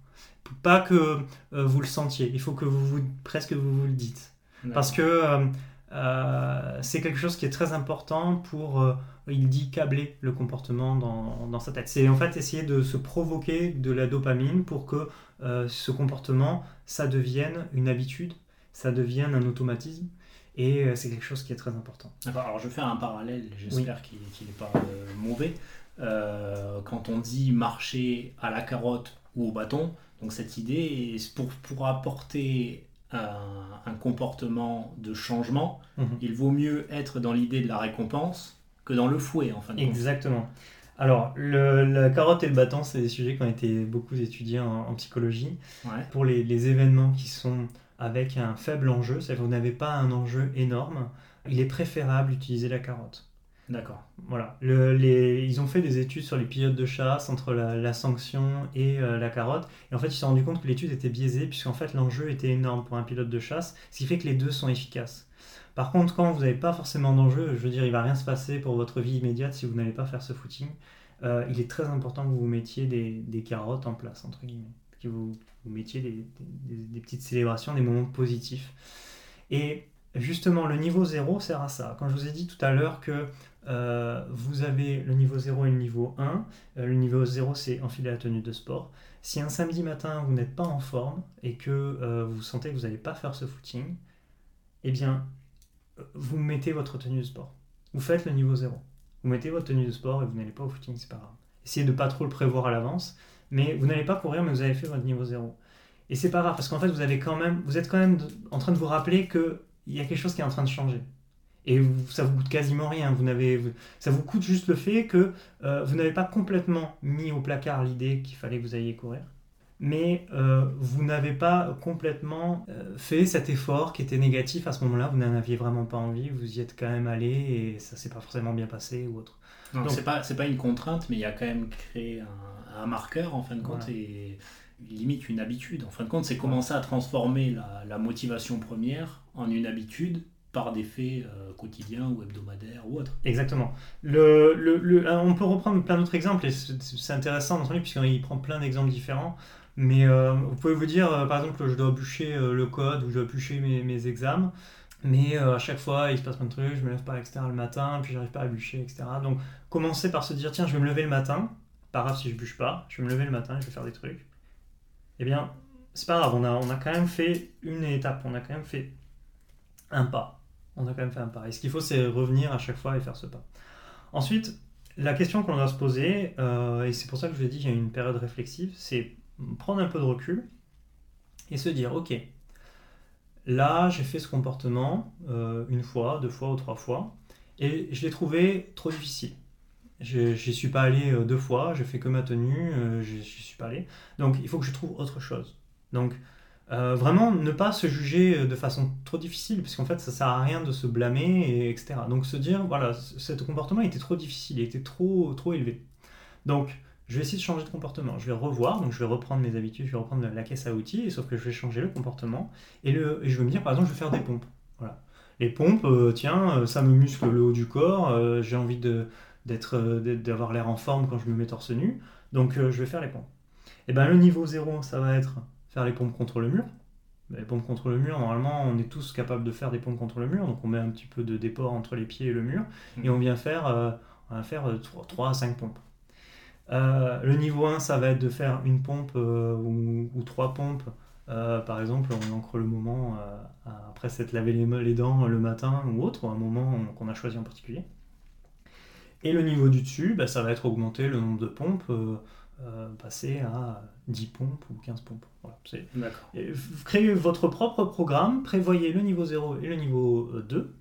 Pas que euh, vous le sentiez, il faut que vous, vous presque vous, vous le dites. Parce que euh, euh, c'est quelque chose qui est très important pour, euh, il dit, câbler le comportement dans, dans sa tête. C'est en fait essayer de se provoquer de la dopamine pour que euh, ce comportement, ça devienne une habitude, ça devienne un automatisme. Et c'est quelque chose qui est très important. Alors je faire un parallèle, j'espère qu'il n'est pas mauvais. Quand on dit marcher à la carotte ou au bâton, donc cette idée, est pour, pour apporter un, un comportement de changement, Mhm. il vaut mieux être dans l'idée de la récompense que dans le fouet en fin de compte. Exactement. Alors, le- la carotte et le bâton, c'est des sujets qui ont été beaucoup étudiés en, en psychologie. Ouais. Pour les, les événements qui sont avec un faible enjeu, c'est-à-dire que vous n'avez pas un enjeu énorme, il est préférable d'utiliser la carotte. D'accord. Voilà. Ils ont fait des études sur les pilotes de chasse entre la, sanction et euh, la carotte. Et en fait, ils se sont rendus compte que l'étude était biaisée puisqu'en fait l'enjeu était énorme pour un pilote de chasse, ce qui fait que les deux sont efficaces. Par contre, quand vous n'avez pas forcément d'enjeu, je veux dire, il va rien se passer pour votre vie immédiate si vous n'allez pas faire ce footing. euh, il est très important que vous mettiez des, carottes en place, entre guillemets. Que vous, mettiez des, des- petites célébrations, des moments positifs. Et justement, le niveau 0 sert à ça. Quand je vous ai dit tout à l'heure que euh, vous avez le niveau 0 et le niveau 1, euh, le niveau 0 c'est enfiler la tenue de sport. Si un samedi matin vous n'êtes pas en forme et que euh, vous sentez que vous n'allez pas faire ce footing, eh bien, vous mettez votre tenue de sport. Vous faites le niveau 0. Vous mettez votre tenue de sport et vous n'allez pas au footing, c'est pas grave. Essayez de pas trop le prévoir à l'avance, mais vous n'allez pas courir, mais vous avez fait votre niveau 0. Et c'est pas grave, parce qu'en fait, vous, avez quand même, vous êtes quand même en train de vous rappeler qu'il y a quelque chose qui est en train de changer. Et vous- ça vous coûte quasiment rien. Vous n'avez, ça vous coûte juste le fait que euh, vous n'avez pas complètement mis au placard l'idée qu'il fallait que vous alliez courir, mais euh, vous n'avez pas complètement euh, fait cet effort qui était négatif à ce moment-là. Vous n'en aviez vraiment pas envie. Vous y êtes quand même allé et ça s'est pas forcément bien passé ou autre. Donc Donc- c'est pas c'est pas une contrainte, mais il y a quand même créé un, un marqueur en fin de compte Voilà. et limite une habitude. En fin de compte, c'est commencer à transformer la, la motivation première en une habitude par des faits euh, quotidiens ou hebdomadaires ou autres. Exactement. Euh, on peut reprendre plein d'autres exemples et c'est intéressant d'entendre puisqu'il prend plein d'exemples différents. Mais euh, vous pouvez vous dire, par exemple, que je dois bûcher le code ou je dois bûcher mes, examens. Mais à chaque fois, il se passe plein de trucs, je me lève pas, etc. le matin, puis j'arrive pas à bûcher, etc. Donc, commencer par se dire, tiens, je vais me lever le matin, pas grave si je bûche pas, je vais me lever le matin, je vais faire des trucs. Eh bien, c'est pas grave, on a, on a quand même fait une étape, on a quand même fait un pas. On a quand même fait un pas. Et ce qu'il faut, c'est revenir à chaque fois et faire ce pas. Ensuite, la question qu'on doit se poser, euh, et c'est pour ça que je vous ai dit qu'il y a une période réflexive, c'est prendre un peu de recul et se dire, ok, là j'ai fait ce comportement euh, une fois, deux fois ou trois fois, et je l'ai trouvé trop difficile. Je n'y suis pas allé euh, deux fois, j'ai fait que ma tenue, je n'y suis pas allé. Donc il faut que je trouve autre chose. Donc euh, vraiment ne pas se juger euh, de façon trop difficile, parce qu'en fait ça sert à rien de se blâmer, et etc. Donc se dire, voilà, ce comportement était trop difficile, il était trop, trop élevé. Donc je vais essayer de changer de comportement, je vais revoir, donc je vais reprendre mes habitudes, je vais reprendre la caisse à outils, sauf que je vais changer le comportement, et, le, je vais me dire, par exemple, je vais faire des pompes. Voilà. Les pompes, euh, tiens, ça me muscle le haut du corps, j'ai envie d'être, d'avoir l'air en forme quand je me mets torse nu, donc je vais faire les pompes. Et bien le niveau 0, ça va être faire les pompes contre le mur. Les pompes contre le mur, normalement, on est tous capables de faire des pompes contre le mur, donc on met un petit peu de déport entre les pieds et le mur, et on vient faire, euh, on va faire 3, euh, à 5 pompes. Euh, le niveau 1, ça va être de faire une pompe ou, ou, trois pompes. par exemple, on encre le moment après s'être lavé les, dents le matin ou autre, un moment qu'on a choisi en particulier. Et le niveau du dessus, bah, ça va être augmenter le nombre de pompes passer à 10 pompes ou 15 pompes. Voilà, vous créez votre propre programme, prévoyez le niveau 0 et le niveau 2, euh,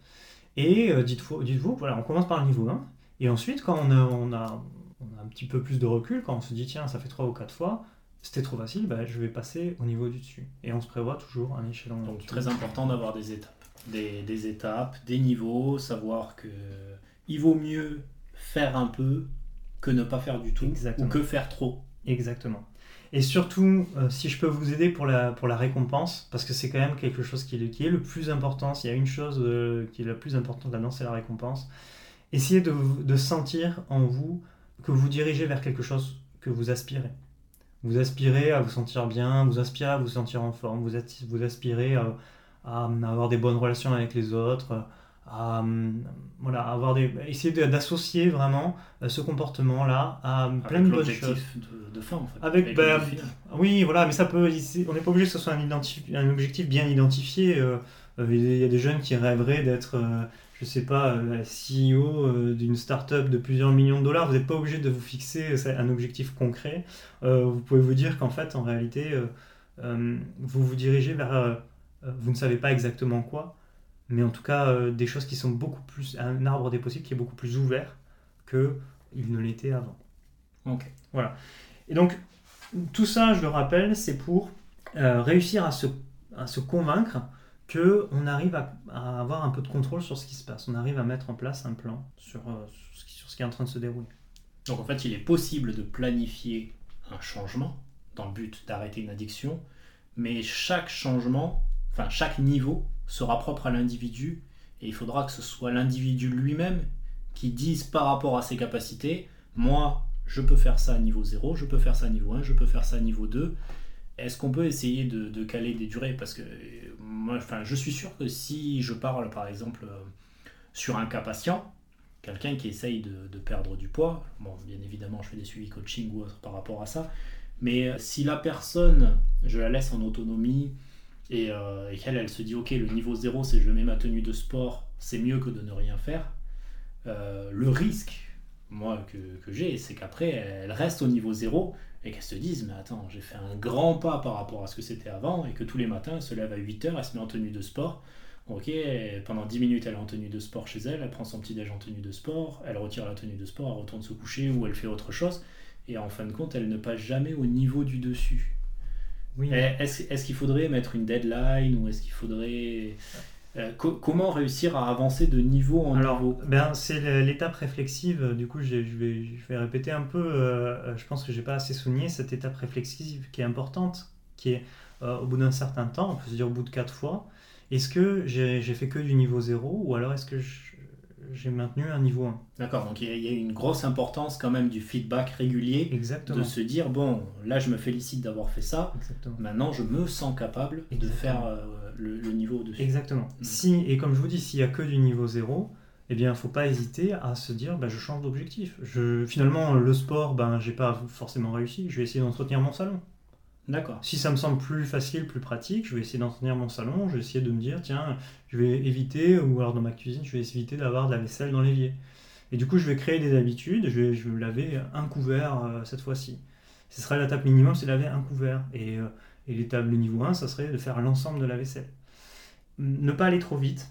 et euh, dites-vous, voilà, on commence par le niveau 1, et ensuite, quand on a, on, a, on a un petit peu plus de recul, quand on se dit, tiens, ça fait 3 ou 4 fois, c'était trop facile, bah, je vais passer au niveau du dessus. Et on se prévoit toujours un échelon. Donc très important d'avoir des étapes. Des, des, étapes, des niveaux, savoir que il vaut mieux faire un peu que ne pas faire du tout ou que faire trop. Exactement. Et surtout, euh, si je peux vous aider pour la, pour la récompense, parce que c'est quand même quelque chose qui est, le plus important, s'il y a une chose euh, qui est la plus importante là-dedans, c'est la récompense. Essayez de, de, sentir en vous que vous dirigez vers quelque chose que vous aspirez. Vous aspirez à vous sentir bien, vous aspirez à vous sentir en forme, vous, aspirez à, à avoir des bonnes relations avec les autres, à, voilà, avoir des, essayer d'associer vraiment euh, ce comportement-là à plein de bonnes choses. De, de fin, en fait. Avec, ben, oui, voilà, mais ça peut, on n'est pas obligé que ce soit un, un objectif bien identifié. Euh, euh, il y a des jeunes qui rêveraient d'être, je sais pas, CEO d'une start-up de plusieurs millions de dollars. Vous n'êtes pas obligé de vous fixer un objectif concret. vous pouvez vous dire qu'en fait, en réalité, vous vous dirigez vers, vous ne savez pas exactement quoi, mais en tout cas euh, des choses qui sont beaucoup plus un arbre des possibles qui est beaucoup plus ouvert que il ne l'était avant. Ok. Voilà. Et donc tout ça, je le rappelle, c'est pour euh, réussir à se, à se convaincre que on arrive à, avoir un peu de contrôle sur ce qui se passe. On arrive à mettre en place un plan sur, euh, sur ce qui est en train de se dérouler. Donc en fait, il est possible de planifier un changement dans le but d'arrêter une addiction, mais chaque changement, enfin chaque niveau sera propre à l'individu et il faudra que ce soit l'individu lui-même qui dise par rapport à ses capacités, moi je peux faire ça à niveau 0, je peux faire ça à niveau 1, je peux faire ça à niveau 2. Est-ce qu'on peut essayer de, caler des durées? Parce que moi, enfin, je suis sûr que si je parle par exemple euh, sur un cas patient, quelqu'un qui essaye de, perdre du poids, bien évidemment, je fais des suivis coaching ou autre par rapport à ça, mais euh, si la personne, je la laisse en autonomie, euh, et, qu'elle, elle se dit, ok, le niveau 0, c'est je mets ma tenue de sport, c'est mieux que de ne rien faire. Euh, le risque, moi, que, j'ai, c'est qu'après, elle reste au niveau 0 et qu'elle se dise, mais attends, j'ai fait un grand pas par rapport à ce que c'était avant, et que tous les matins, elle se lève à 8h, elle se met en tenue de sport. Ok, pendant 10 minutes, elle est en tenue de sport chez elle, elle prend son petit déj en tenue de sport, elle retire la tenue de sport, elle retourne se coucher ou elle fait autre chose. Et en fin de compte, elle ne passe jamais au niveau du dessus. Oui. Eh, est-ce qu'il faudrait mettre une deadline ou est-ce qu'il faudrait... Euh, comment réussir à avancer de niveau en Alors, niveau? ben, C'est l'étape réflexive, du coup je vais, je vais répéter un peu, euh, je pense que j'ai pas assez souligné cette étape réflexive qui est importante, qui est euh, au bout d'un certain temps, on peut se dire au bout de quatre fois, est-ce que j'ai fait que du niveau 0 ou alors est-ce que je, j'ai maintenu un niveau 1. D'accord, donc il y, a une grosse importance quand même du feedback régulier. Exactement. De se dire, bon, là je me félicite d'avoir fait ça, maintenant je me sens capable de faire euh, le, niveau au-dessus. Exactement. Mm. Si, et comme je vous dis, s'il n'y a que du niveau 0, eh bien, il ne faut pas hésiter à se dire, bah, je change d'objectif. Je, finalement, le sport, ben, j'ai pas forcément réussi, je vais essayer d'entretenir mon salon. D'accord. Si ça me semble plus facile, plus pratique, je vais essayer d'entretenir mon salon, je vais essayer de me dire, tiens, je vais éviter, ou alors dans ma cuisine, je vais éviter d'avoir de la vaisselle dans l'évier. Et du coup, je vais créer des habitudes, je vais, laver un couvert euh, cette fois-ci. Ce serait l'étape minimum, c'est laver un couvert. Et, euh, et niveau 1, ça serait de faire l'ensemble de la vaisselle. Ne pas aller trop vite.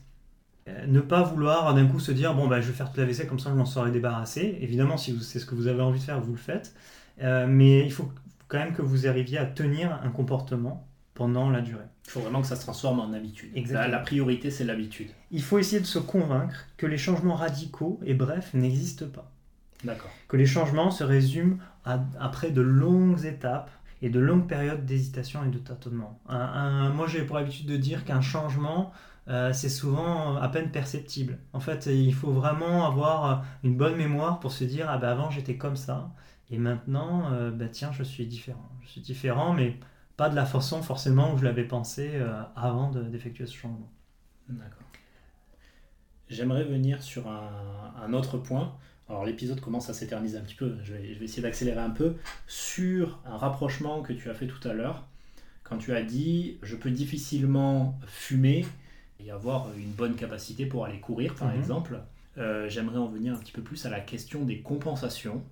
Euh, Ne pas vouloir d'un coup se dire, bon, bah, je vais faire toute la vaisselle, comme ça je m'en serai débarrassé. Évidemment, si c'est ce que vous avez envie de faire, vous le faites. Euh, mais il faut quand même que vous arriviez à tenir un comportement pendant la durée. Il faut vraiment que ça se transforme en habitude. Exactement. La, la priorité, c'est l'habitude. Il faut essayer de se convaincre que les changements radicaux et brefs n'existent pas. D'accord. Que les changements se résument à- après de longues étapes et de longues périodes d'hésitation et de tâtonnement. Un- un- moi, j'ai pour habitude de dire qu'un changement, euh, c'est souvent à peine perceptible. En fait, il faut vraiment avoir une bonne mémoire pour se dire ah ben avant j'étais comme ça et maintenant euh, bah, tiens je suis différent. Je suis différent, mais pas de la façon forcément où je l'avais pensé euh, avant de- d'effectuer ce changement. D'accord. J'aimerais venir sur un, un autre point. Alors l'épisode commence à s'éterniser un petit peu, je vais, je vais essayer d'accélérer un peu, sur un rapprochement que tu as fait tout à l'heure, quand tu as dit je peux difficilement fumer et avoir une bonne capacité pour aller courir par Mhm. exemple. Euh, J'aimerais en venir un petit peu plus à la question des compensations,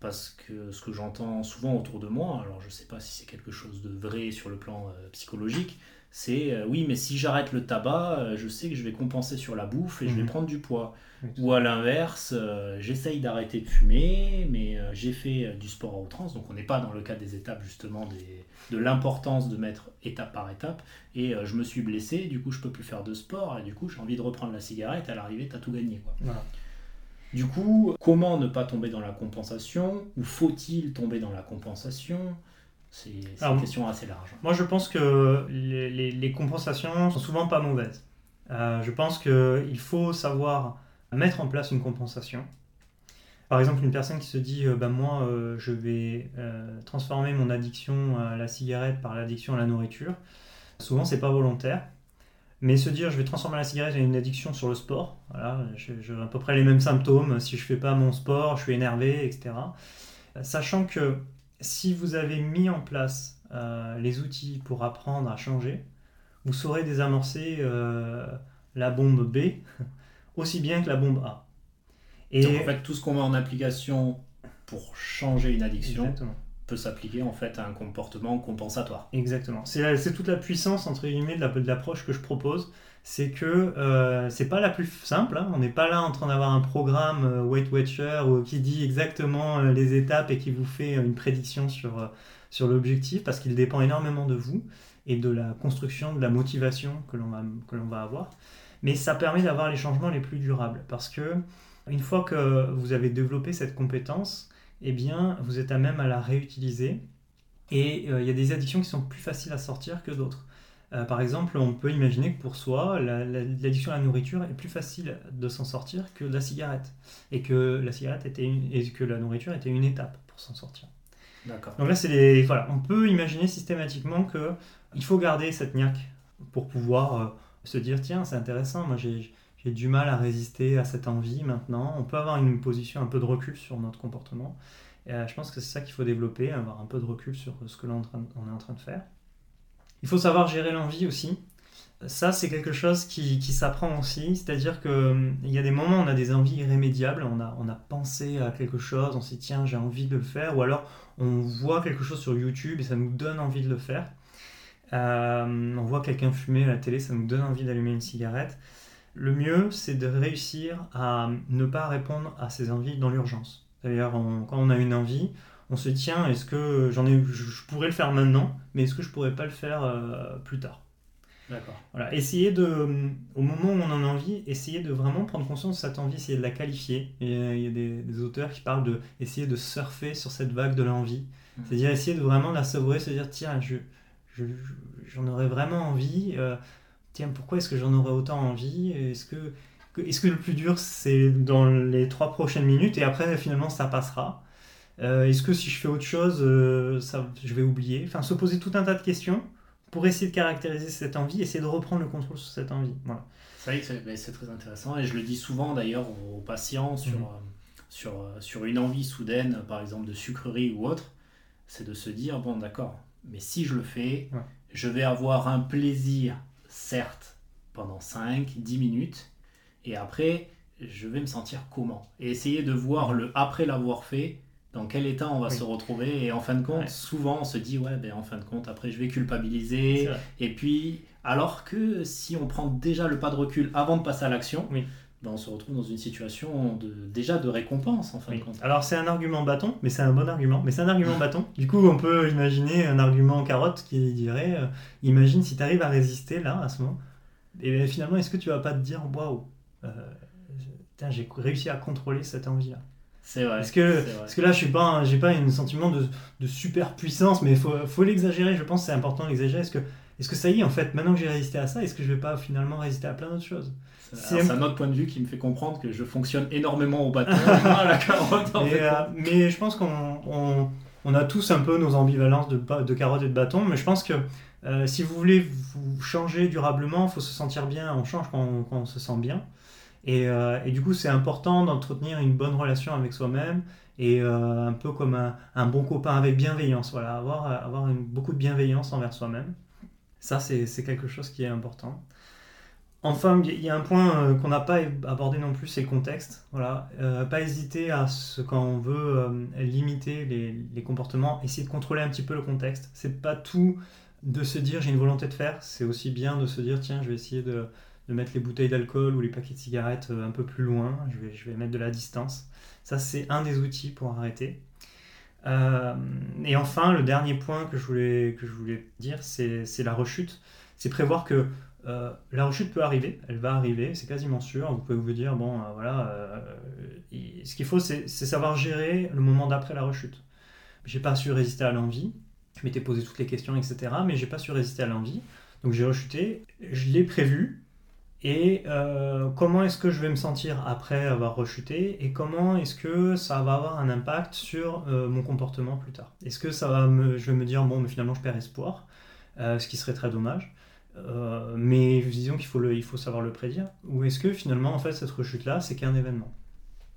parce que ce que j'entends souvent autour de moi, alors je ne sais pas si c'est quelque chose de vrai sur le plan euh, psychologique, c'est euh, oui, mais si j'arrête le tabac, euh, je sais que je vais compenser sur la bouffe et je vais Mhm. prendre du poids. Ou à l'inverse, euh, j'essaye d'arrêter de fumer, mais j'ai fait du sport à outrance, donc on n'est pas dans le cas des étapes justement des, de l'importance de mettre étape par étape, et je me suis blessé, du coup je peux plus faire de sport, et du coup j'ai envie de reprendre la cigarette, à l'arrivée t'as tout gagné. Quoi. Voilà. Du coup, comment ne pas tomber dans la compensation? Ou faut-il tomber dans la compensation? C'est une question assez large. Moi, je pense que les, les- les compensations sont souvent pas mauvaises. Euh, je pense qu'il faut savoir mettre en place une compensation. Par exemple, une personne qui se dit euh, bah, Moi, euh, je vais euh, transformer mon addiction à la cigarette par l'addiction à la nourriture. Souvent, c'est pas volontaire. Mais se dire Je vais transformer la cigarette en une addiction sur le sport. Voilà, j'ai à peu près les mêmes symptômes. Si je fais pas mon sport, je suis énervé, etc. Sachant que si vous avez mis en place euh, les outils pour apprendre à changer, vous saurez désamorcer euh, la bombe B aussi bien que la bombe A. Et Donc en fait, tout ce qu'on met en application pour changer une addiction exactement, peut s'appliquer en fait à un comportement compensatoire. exactement. C'est toute la puissance entre guillemets de la- de l'approche que je propose. C'est que euh, c'est pas la plus simple. hein. On n'est pas là en train d'avoir un programme euh, Weight Watcher ou qui dit exactement euh, les étapes et qui vous fait euh, une prédiction sur, euh, sur l'objectif parce qu'il dépend énormément de vous et de la construction, de la motivation que l'on va, que va avoir. Mais ça permet d'avoir les changements les plus durables parce que une fois que vous avez développé cette compétence, eh bien, vous êtes à même à la réutiliser. Et euh, il y a des addictions qui sont plus faciles à sortir que d'autres. Euh, par exemple, on peut imaginer que pour soi, la- la- l'addiction à la nourriture est plus facile de s'en sortir que la cigarette. Et que la cigarette était une- et que la nourriture était une étape pour s'en sortir. D'accord. Donc là, c'est les, voilà, on peut imaginer systématiquement que il faut garder cette niaque pour pouvoir euh, se dire tiens, c'est intéressant, moi j'ai j'ai du mal à résister à cette envie maintenant. On peut avoir une position un peu de recul sur notre comportement. Et, euh, je pense que c'est ça qu'il faut développer, avoir un peu de recul sur ce que l'on est en train de- faire. Il faut savoir gérer l'envie aussi. Ça, c'est quelque chose qui, qui s'apprend aussi. C'est-à-dire qu'il y a des moments où on a des envies irrémédiables. On a, on a pensé à quelque chose, on s'est dit tiens, j'ai envie de le faire. Ou alors on voit quelque chose sur YouTube et ça nous donne envie de le faire. Euh, on voit quelqu'un fumer à la télé, ça nous donne envie d'allumer une cigarette. Le mieux, c'est de réussir à ne pas répondre à ces envies dans l'urgence. D'ailleurs, on- quand on a une envie, on se dit tiens, est-ce que j'en ai, je, pourrais le faire maintenant, mais est-ce que je pourrais pas le faire euh, plus tard? D'accord. voilà, essayer de, au moment où on en a envie, essayer de vraiment prendre conscience de cette envie, essayer de la qualifier. Euh, il y a des, des auteurs qui parlent de essayer de surfer sur cette vague de l'envie. Mhm. C'est-à-dire essayer de vraiment la savourer, se dire tiens, je, je- je- j'en aurais vraiment envie. euh, tiens, pourquoi est-ce que j'en aurais autant envie? Est-ce que, est-ce que le plus dur c'est dans les trois prochaines minutes et après finalement ça passera? Euh, Est-ce que si je fais autre chose, euh, ça, je vais oublier? Enfin, se poser tout un tas de questions pour essayer de caractériser cette envie, essayer de reprendre le contrôle sur cette envie. Voilà. C'est vrai que c'est très intéressant et je le dis souvent d'ailleurs aux patients sur, Mhm. euh, sur, sur une envie soudaine, par exemple de sucrerie ou autre, c'est de se dire bon d'accord, mais si je le fais, Ouais. je vais avoir un plaisir, certes, pendant 5, 10 minutes, et après, je vais me sentir comment Et essayer de voir le après l'avoir fait, dans quel état on va Oui. se retrouver, et en fin de compte, Ouais. souvent on se dit, ouais, ben, en fin de compte, après je vais culpabiliser, et puis, alors que si on prend déjà le pas de recul avant de passer à l'action, Oui. Ben, on se retrouve dans une situation de, déjà de récompense, en fin Oui. de compte. Alors c'est un argument bâton, mais c'est un bon argument, mais c'est un argument bâton. Du coup, on peut imaginer un argument carotte qui dirait, euh, imagine si tu arrives à résister là, à ce moment, et bien, finalement, est-ce que tu vas pas te dire, waouh, euh, j'ai réussi à contrôler cette envie-là? C'est vrai. Parce que, vrai. parce que là, je suis pas, j'ai pas un sentiment de, de super puissance, mais il faut, faut l'exagérer. Je pense que c'est important d'exagérer. Que, est-ce que ça y est, en fait, maintenant que j'ai résisté à ça, est-ce que je vais pas finalement résister à plein d'autres choses C'est un autre point de vue qui me fait comprendre que je fonctionne énormément au bâton, à la carotte. en mais, fait. euh, mais je pense qu'on on, on a tous un peu nos ambivalences de, carotte et de bâton, mais je pense que euh, si vous voulez vous changer durablement, il faut se sentir bien. On change quand on, quand on se sent bien. Et, euh, et du coup, c'est important d'entretenir une bonne relation avec soi-même et un peu comme un, un bon copain avec bienveillance. Voilà, avoir, avoir une- beaucoup de bienveillance envers soi-même. Ça, c'est quelque chose qui est important. Enfin, il y a un point euh, qu'on n'a pas abordé non plus, c'est le contexte. Voilà, Euh, pas hésiter à quand on veut euh, limiter les, comportements, essayer de contrôler un petit peu le contexte. C'est pas tout de se dire j'ai une volonté de faire, c'est aussi bien de se dire tiens je vais essayer de, mettre les bouteilles d'alcool ou les paquets de cigarettes un peu plus loin, je vais mettre de la distance. Ça c'est un des outils pour arrêter. Euh, et enfin, le dernier point que je voulais, que je voulais dire, c'est la rechute. C'est prévoir que euh, la rechute peut arriver, elle va arriver, c'est quasiment sûr. Vous pouvez vous dire, bon, euh, voilà, ce qu'il faut, c'est savoir gérer le moment d'après la rechute. J'ai pas su résister à l'envie, je m'étais posé toutes les questions, etc., mais j'ai pas su résister à l'envie. Donc j'ai rechuté, je l'ai prévu, et euh, comment est-ce que je vais me sentir après avoir rechuté et comment est-ce que ça va avoir un impact sur euh, mon comportement plus tard? Est-ce que ça va me, je vais me dire bon mais finalement je perds espoir, euh, ce qui serait très dommage, mais disons qu'il faut, le, il faut savoir le prédire, ou est-ce que finalement en fait cette rechute là c'est qu'un événement?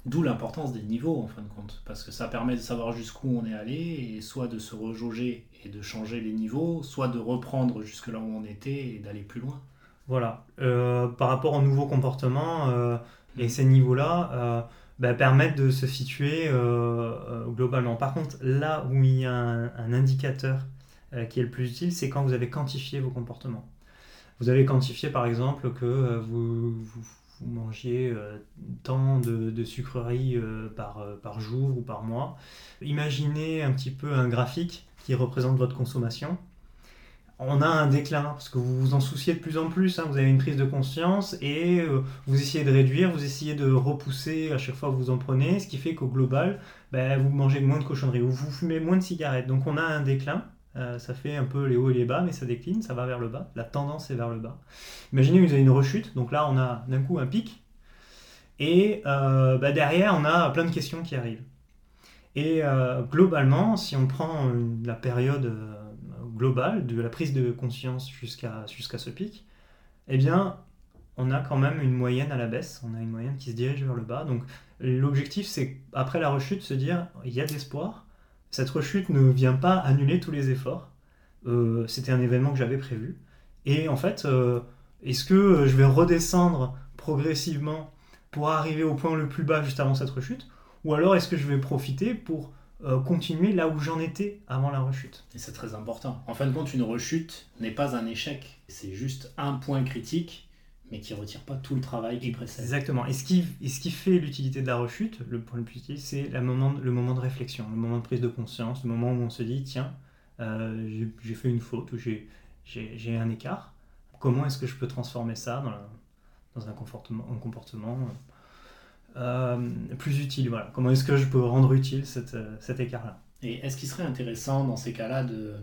D'où l'importance des niveaux en fin de compte, parce que ça permet de savoir jusqu'où on est allé, et soit de se rejauger et de changer les niveaux, soit de reprendre jusque là où on était et d'aller plus loin. Voilà. Euh, par rapport aux nouveaux comportements euh, et ces niveaux-là euh, bah, permettent de se situer globalement. Par contre, là où il y a un, indicateur qui est le plus utile, c'est quand vous avez quantifié vos comportements. Vous avez quantifié par exemple que vous, vous, vous mangiez tant de, sucreries par jour ou par mois. Imaginez un petit peu un graphique qui représente votre consommation on a un déclin parce que vous vous en souciez de plus en plus. hein, vous avez une prise de conscience et euh, vous essayez de réduire, vous essayez de repousser à chaque fois que vous en prenez, ce qui fait qu'au global, ben, vous mangez moins de cochonneries ou vous fumez moins de cigarettes. Donc on a un déclin. euh, ça fait un peu les hauts et les bas, mais ça décline, ça va vers le bas. La tendance est vers le bas. Imaginez vous avez une rechute, donc là on a d'un coup un pic, et euh, ben, derrière on a plein de questions qui arrivent. Et globalement, si on prend la période euh, globale, de la prise de conscience jusqu'à ce pic, eh bien, on a quand même une moyenne à la baisse, on a une moyenne qui se dirige vers le bas. Donc l'objectif, c'est après la rechute, se dire, il y a de l'espoir, cette rechute ne vient pas annuler tous les efforts, Euh, c'était un événement que j'avais prévu, et en fait, euh, est-ce que je vais redescendre progressivement pour arriver au point le plus bas juste avant cette rechute, ou alors est-ce que je vais profiter pour euh, continuer là où j'en étais avant la rechute Et c'est très important. En fin de compte, une rechute n'est pas un échec, c'est juste un point critique, mais qui retire pas tout le travail qui précède. Exactement. Et ce qui, et ce qui fait l'utilité de la rechute, le point le plus utile, c'est le moment, le moment de réflexion, le moment de prise de conscience, le moment où on se dit tiens, euh, j'ai- j'ai fait une faute ou j'ai j'ai- j'ai un écart. Comment est-ce que je peux transformer ça dans, la- dans un comportement, un comportement euh, plus utile voilà. Comment est-ce que je peux rendre utile cette, euh, cet écart-là Et est-ce qu'il serait intéressant dans ces cas-là de,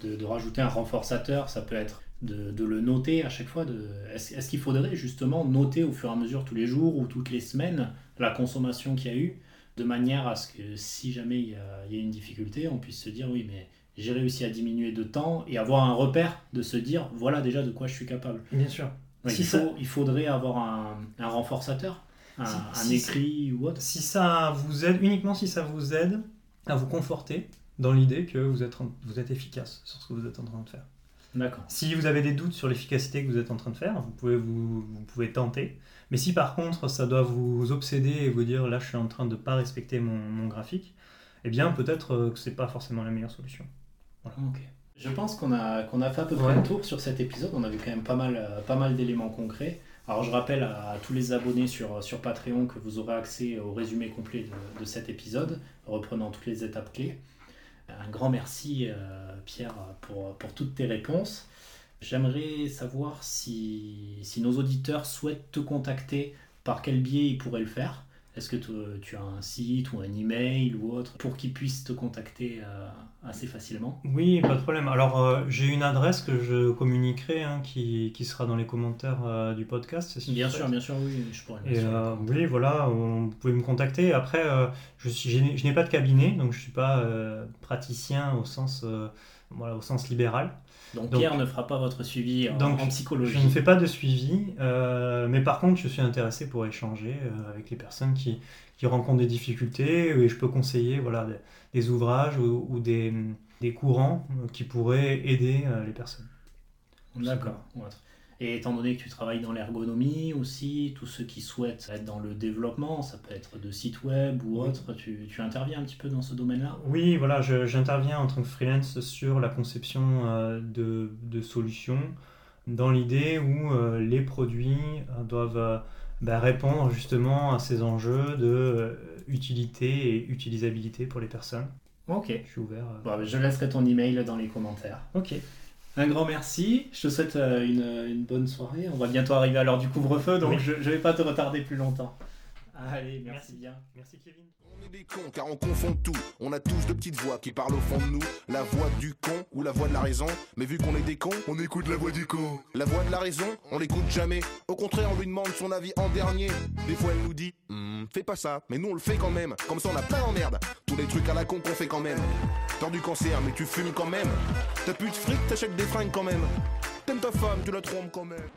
de, de rajouter un renforçateur? Ça peut être de, de le noter à chaque fois. Est-ce qu'il faudrait justement noter au fur et à mesure tous les jours ou toutes les semaines la consommation qu'il y a eu de manière à ce que si jamais il y a, il y a une difficulté, on puisse se dire oui mais j'ai réussi à diminuer de temps et avoir un repère de se dire voilà déjà de quoi je suis capable? Bien sûr. Oui, Si il, ça- faut, il faudrait avoir un, un renforçateur, un, Si- un si- écrit ou autre. Si ça vous aide, uniquement si ça vous aide à vous conforter dans l'idée que vous êtes, vous êtes efficace sur ce que vous êtes en train de faire. D'accord. Si vous avez des doutes sur l'efficacité que vous êtes en train de faire, vous pouvez, vous, vous pouvez tenter. Mais si par contre ça doit vous obséder et vous dire là je suis en train de ne pas respecter mon, mon graphique, eh bien peut-être euh, que c'est pas forcément la meilleure solution. Ok. Je pense qu'on a, qu'on a fait à peu près Ouais. le tour sur cet épisode. On avait quand même pas mal, euh, pas mal d'éléments concrets. Alors je rappelle à, tous les abonnés sur, Patreon que vous aurez accès au résumé complet de, cet épisode, reprenant toutes les étapes clés. Un grand merci euh, Pierre pour, toutes tes réponses. J'aimerais savoir si nos auditeurs souhaitent te contacter, par quel biais ils pourraient le faire. Est-ce que tu, as un site ou un email ou autre pour qu'ils puissent te contacter euh, assez facilement? Oui, pas de problème. Alors euh, j'ai une adresse que je communiquerai hein, qui, qui sera dans les commentaires euh, du podcast. si Bien sûr, bien sûr, oui, je pourrais. Et euh, oui, voilà, on- vous pouvez me contacter. Après, je, suis- je n'ai- pas de cabinet, donc je ne suis pas praticien au sens, voilà, au sens libéral. Donc, Donc- Pierre ne fera pas votre suivi en, Donc, en psychologie. Je ne fais pas de suivi, euh, mais par contre, je suis intéressé pour échanger euh, avec les personnes qui, qui rencontrent des difficultés et je peux conseiller voilà, des, des ouvrages ou, ou des, des courants euh, qui pourraient aider euh, les personnes. D'accord. Et étant donné que tu travailles dans l'ergonomie aussi, tous ceux qui souhaitent être dans le développement, ça peut être de sites web ou autre, tu, tu interviens un petit peu dans ce domaine-là? Oui, voilà, j'interviens en tant que freelance sur la conception euh, de, de solutions dans l'idée où euh, les produits euh, doivent bah, répondre justement à ces enjeux de utilité et utilisabilité pour les personnes. Ok. Je suis ouvert. Bon, je laisserai ton email dans les commentaires. Ok. Un grand merci. Je te souhaite euh, une, une bonne soirée. On va bientôt arriver à l'heure du couvre-feu, donc Oui. je ne vais pas te retarder plus longtemps. Allez, merci, Merci. bien. Merci Kevin. On est des cons car on confond tout. On a tous de petites voix qui parlent au fond de nous. La voix du con ou la voix de la raison. Mais vu qu'on est des cons, on écoute la voix du con. La voix de la raison, on l'écoute jamais. Au contraire, on lui demande son avis en dernier. Des fois, elle nous dit Hmm, Fais pas ça, mais nous on le fait quand même. Comme ça, on a plein d'emmerdes. Tous les trucs à la con qu'on fait quand même. T'as du cancer, mais tu fumes quand même. T'as plus de fric, t'achètes des fringues quand même. T'aimes ta femme, tu la trompes quand même.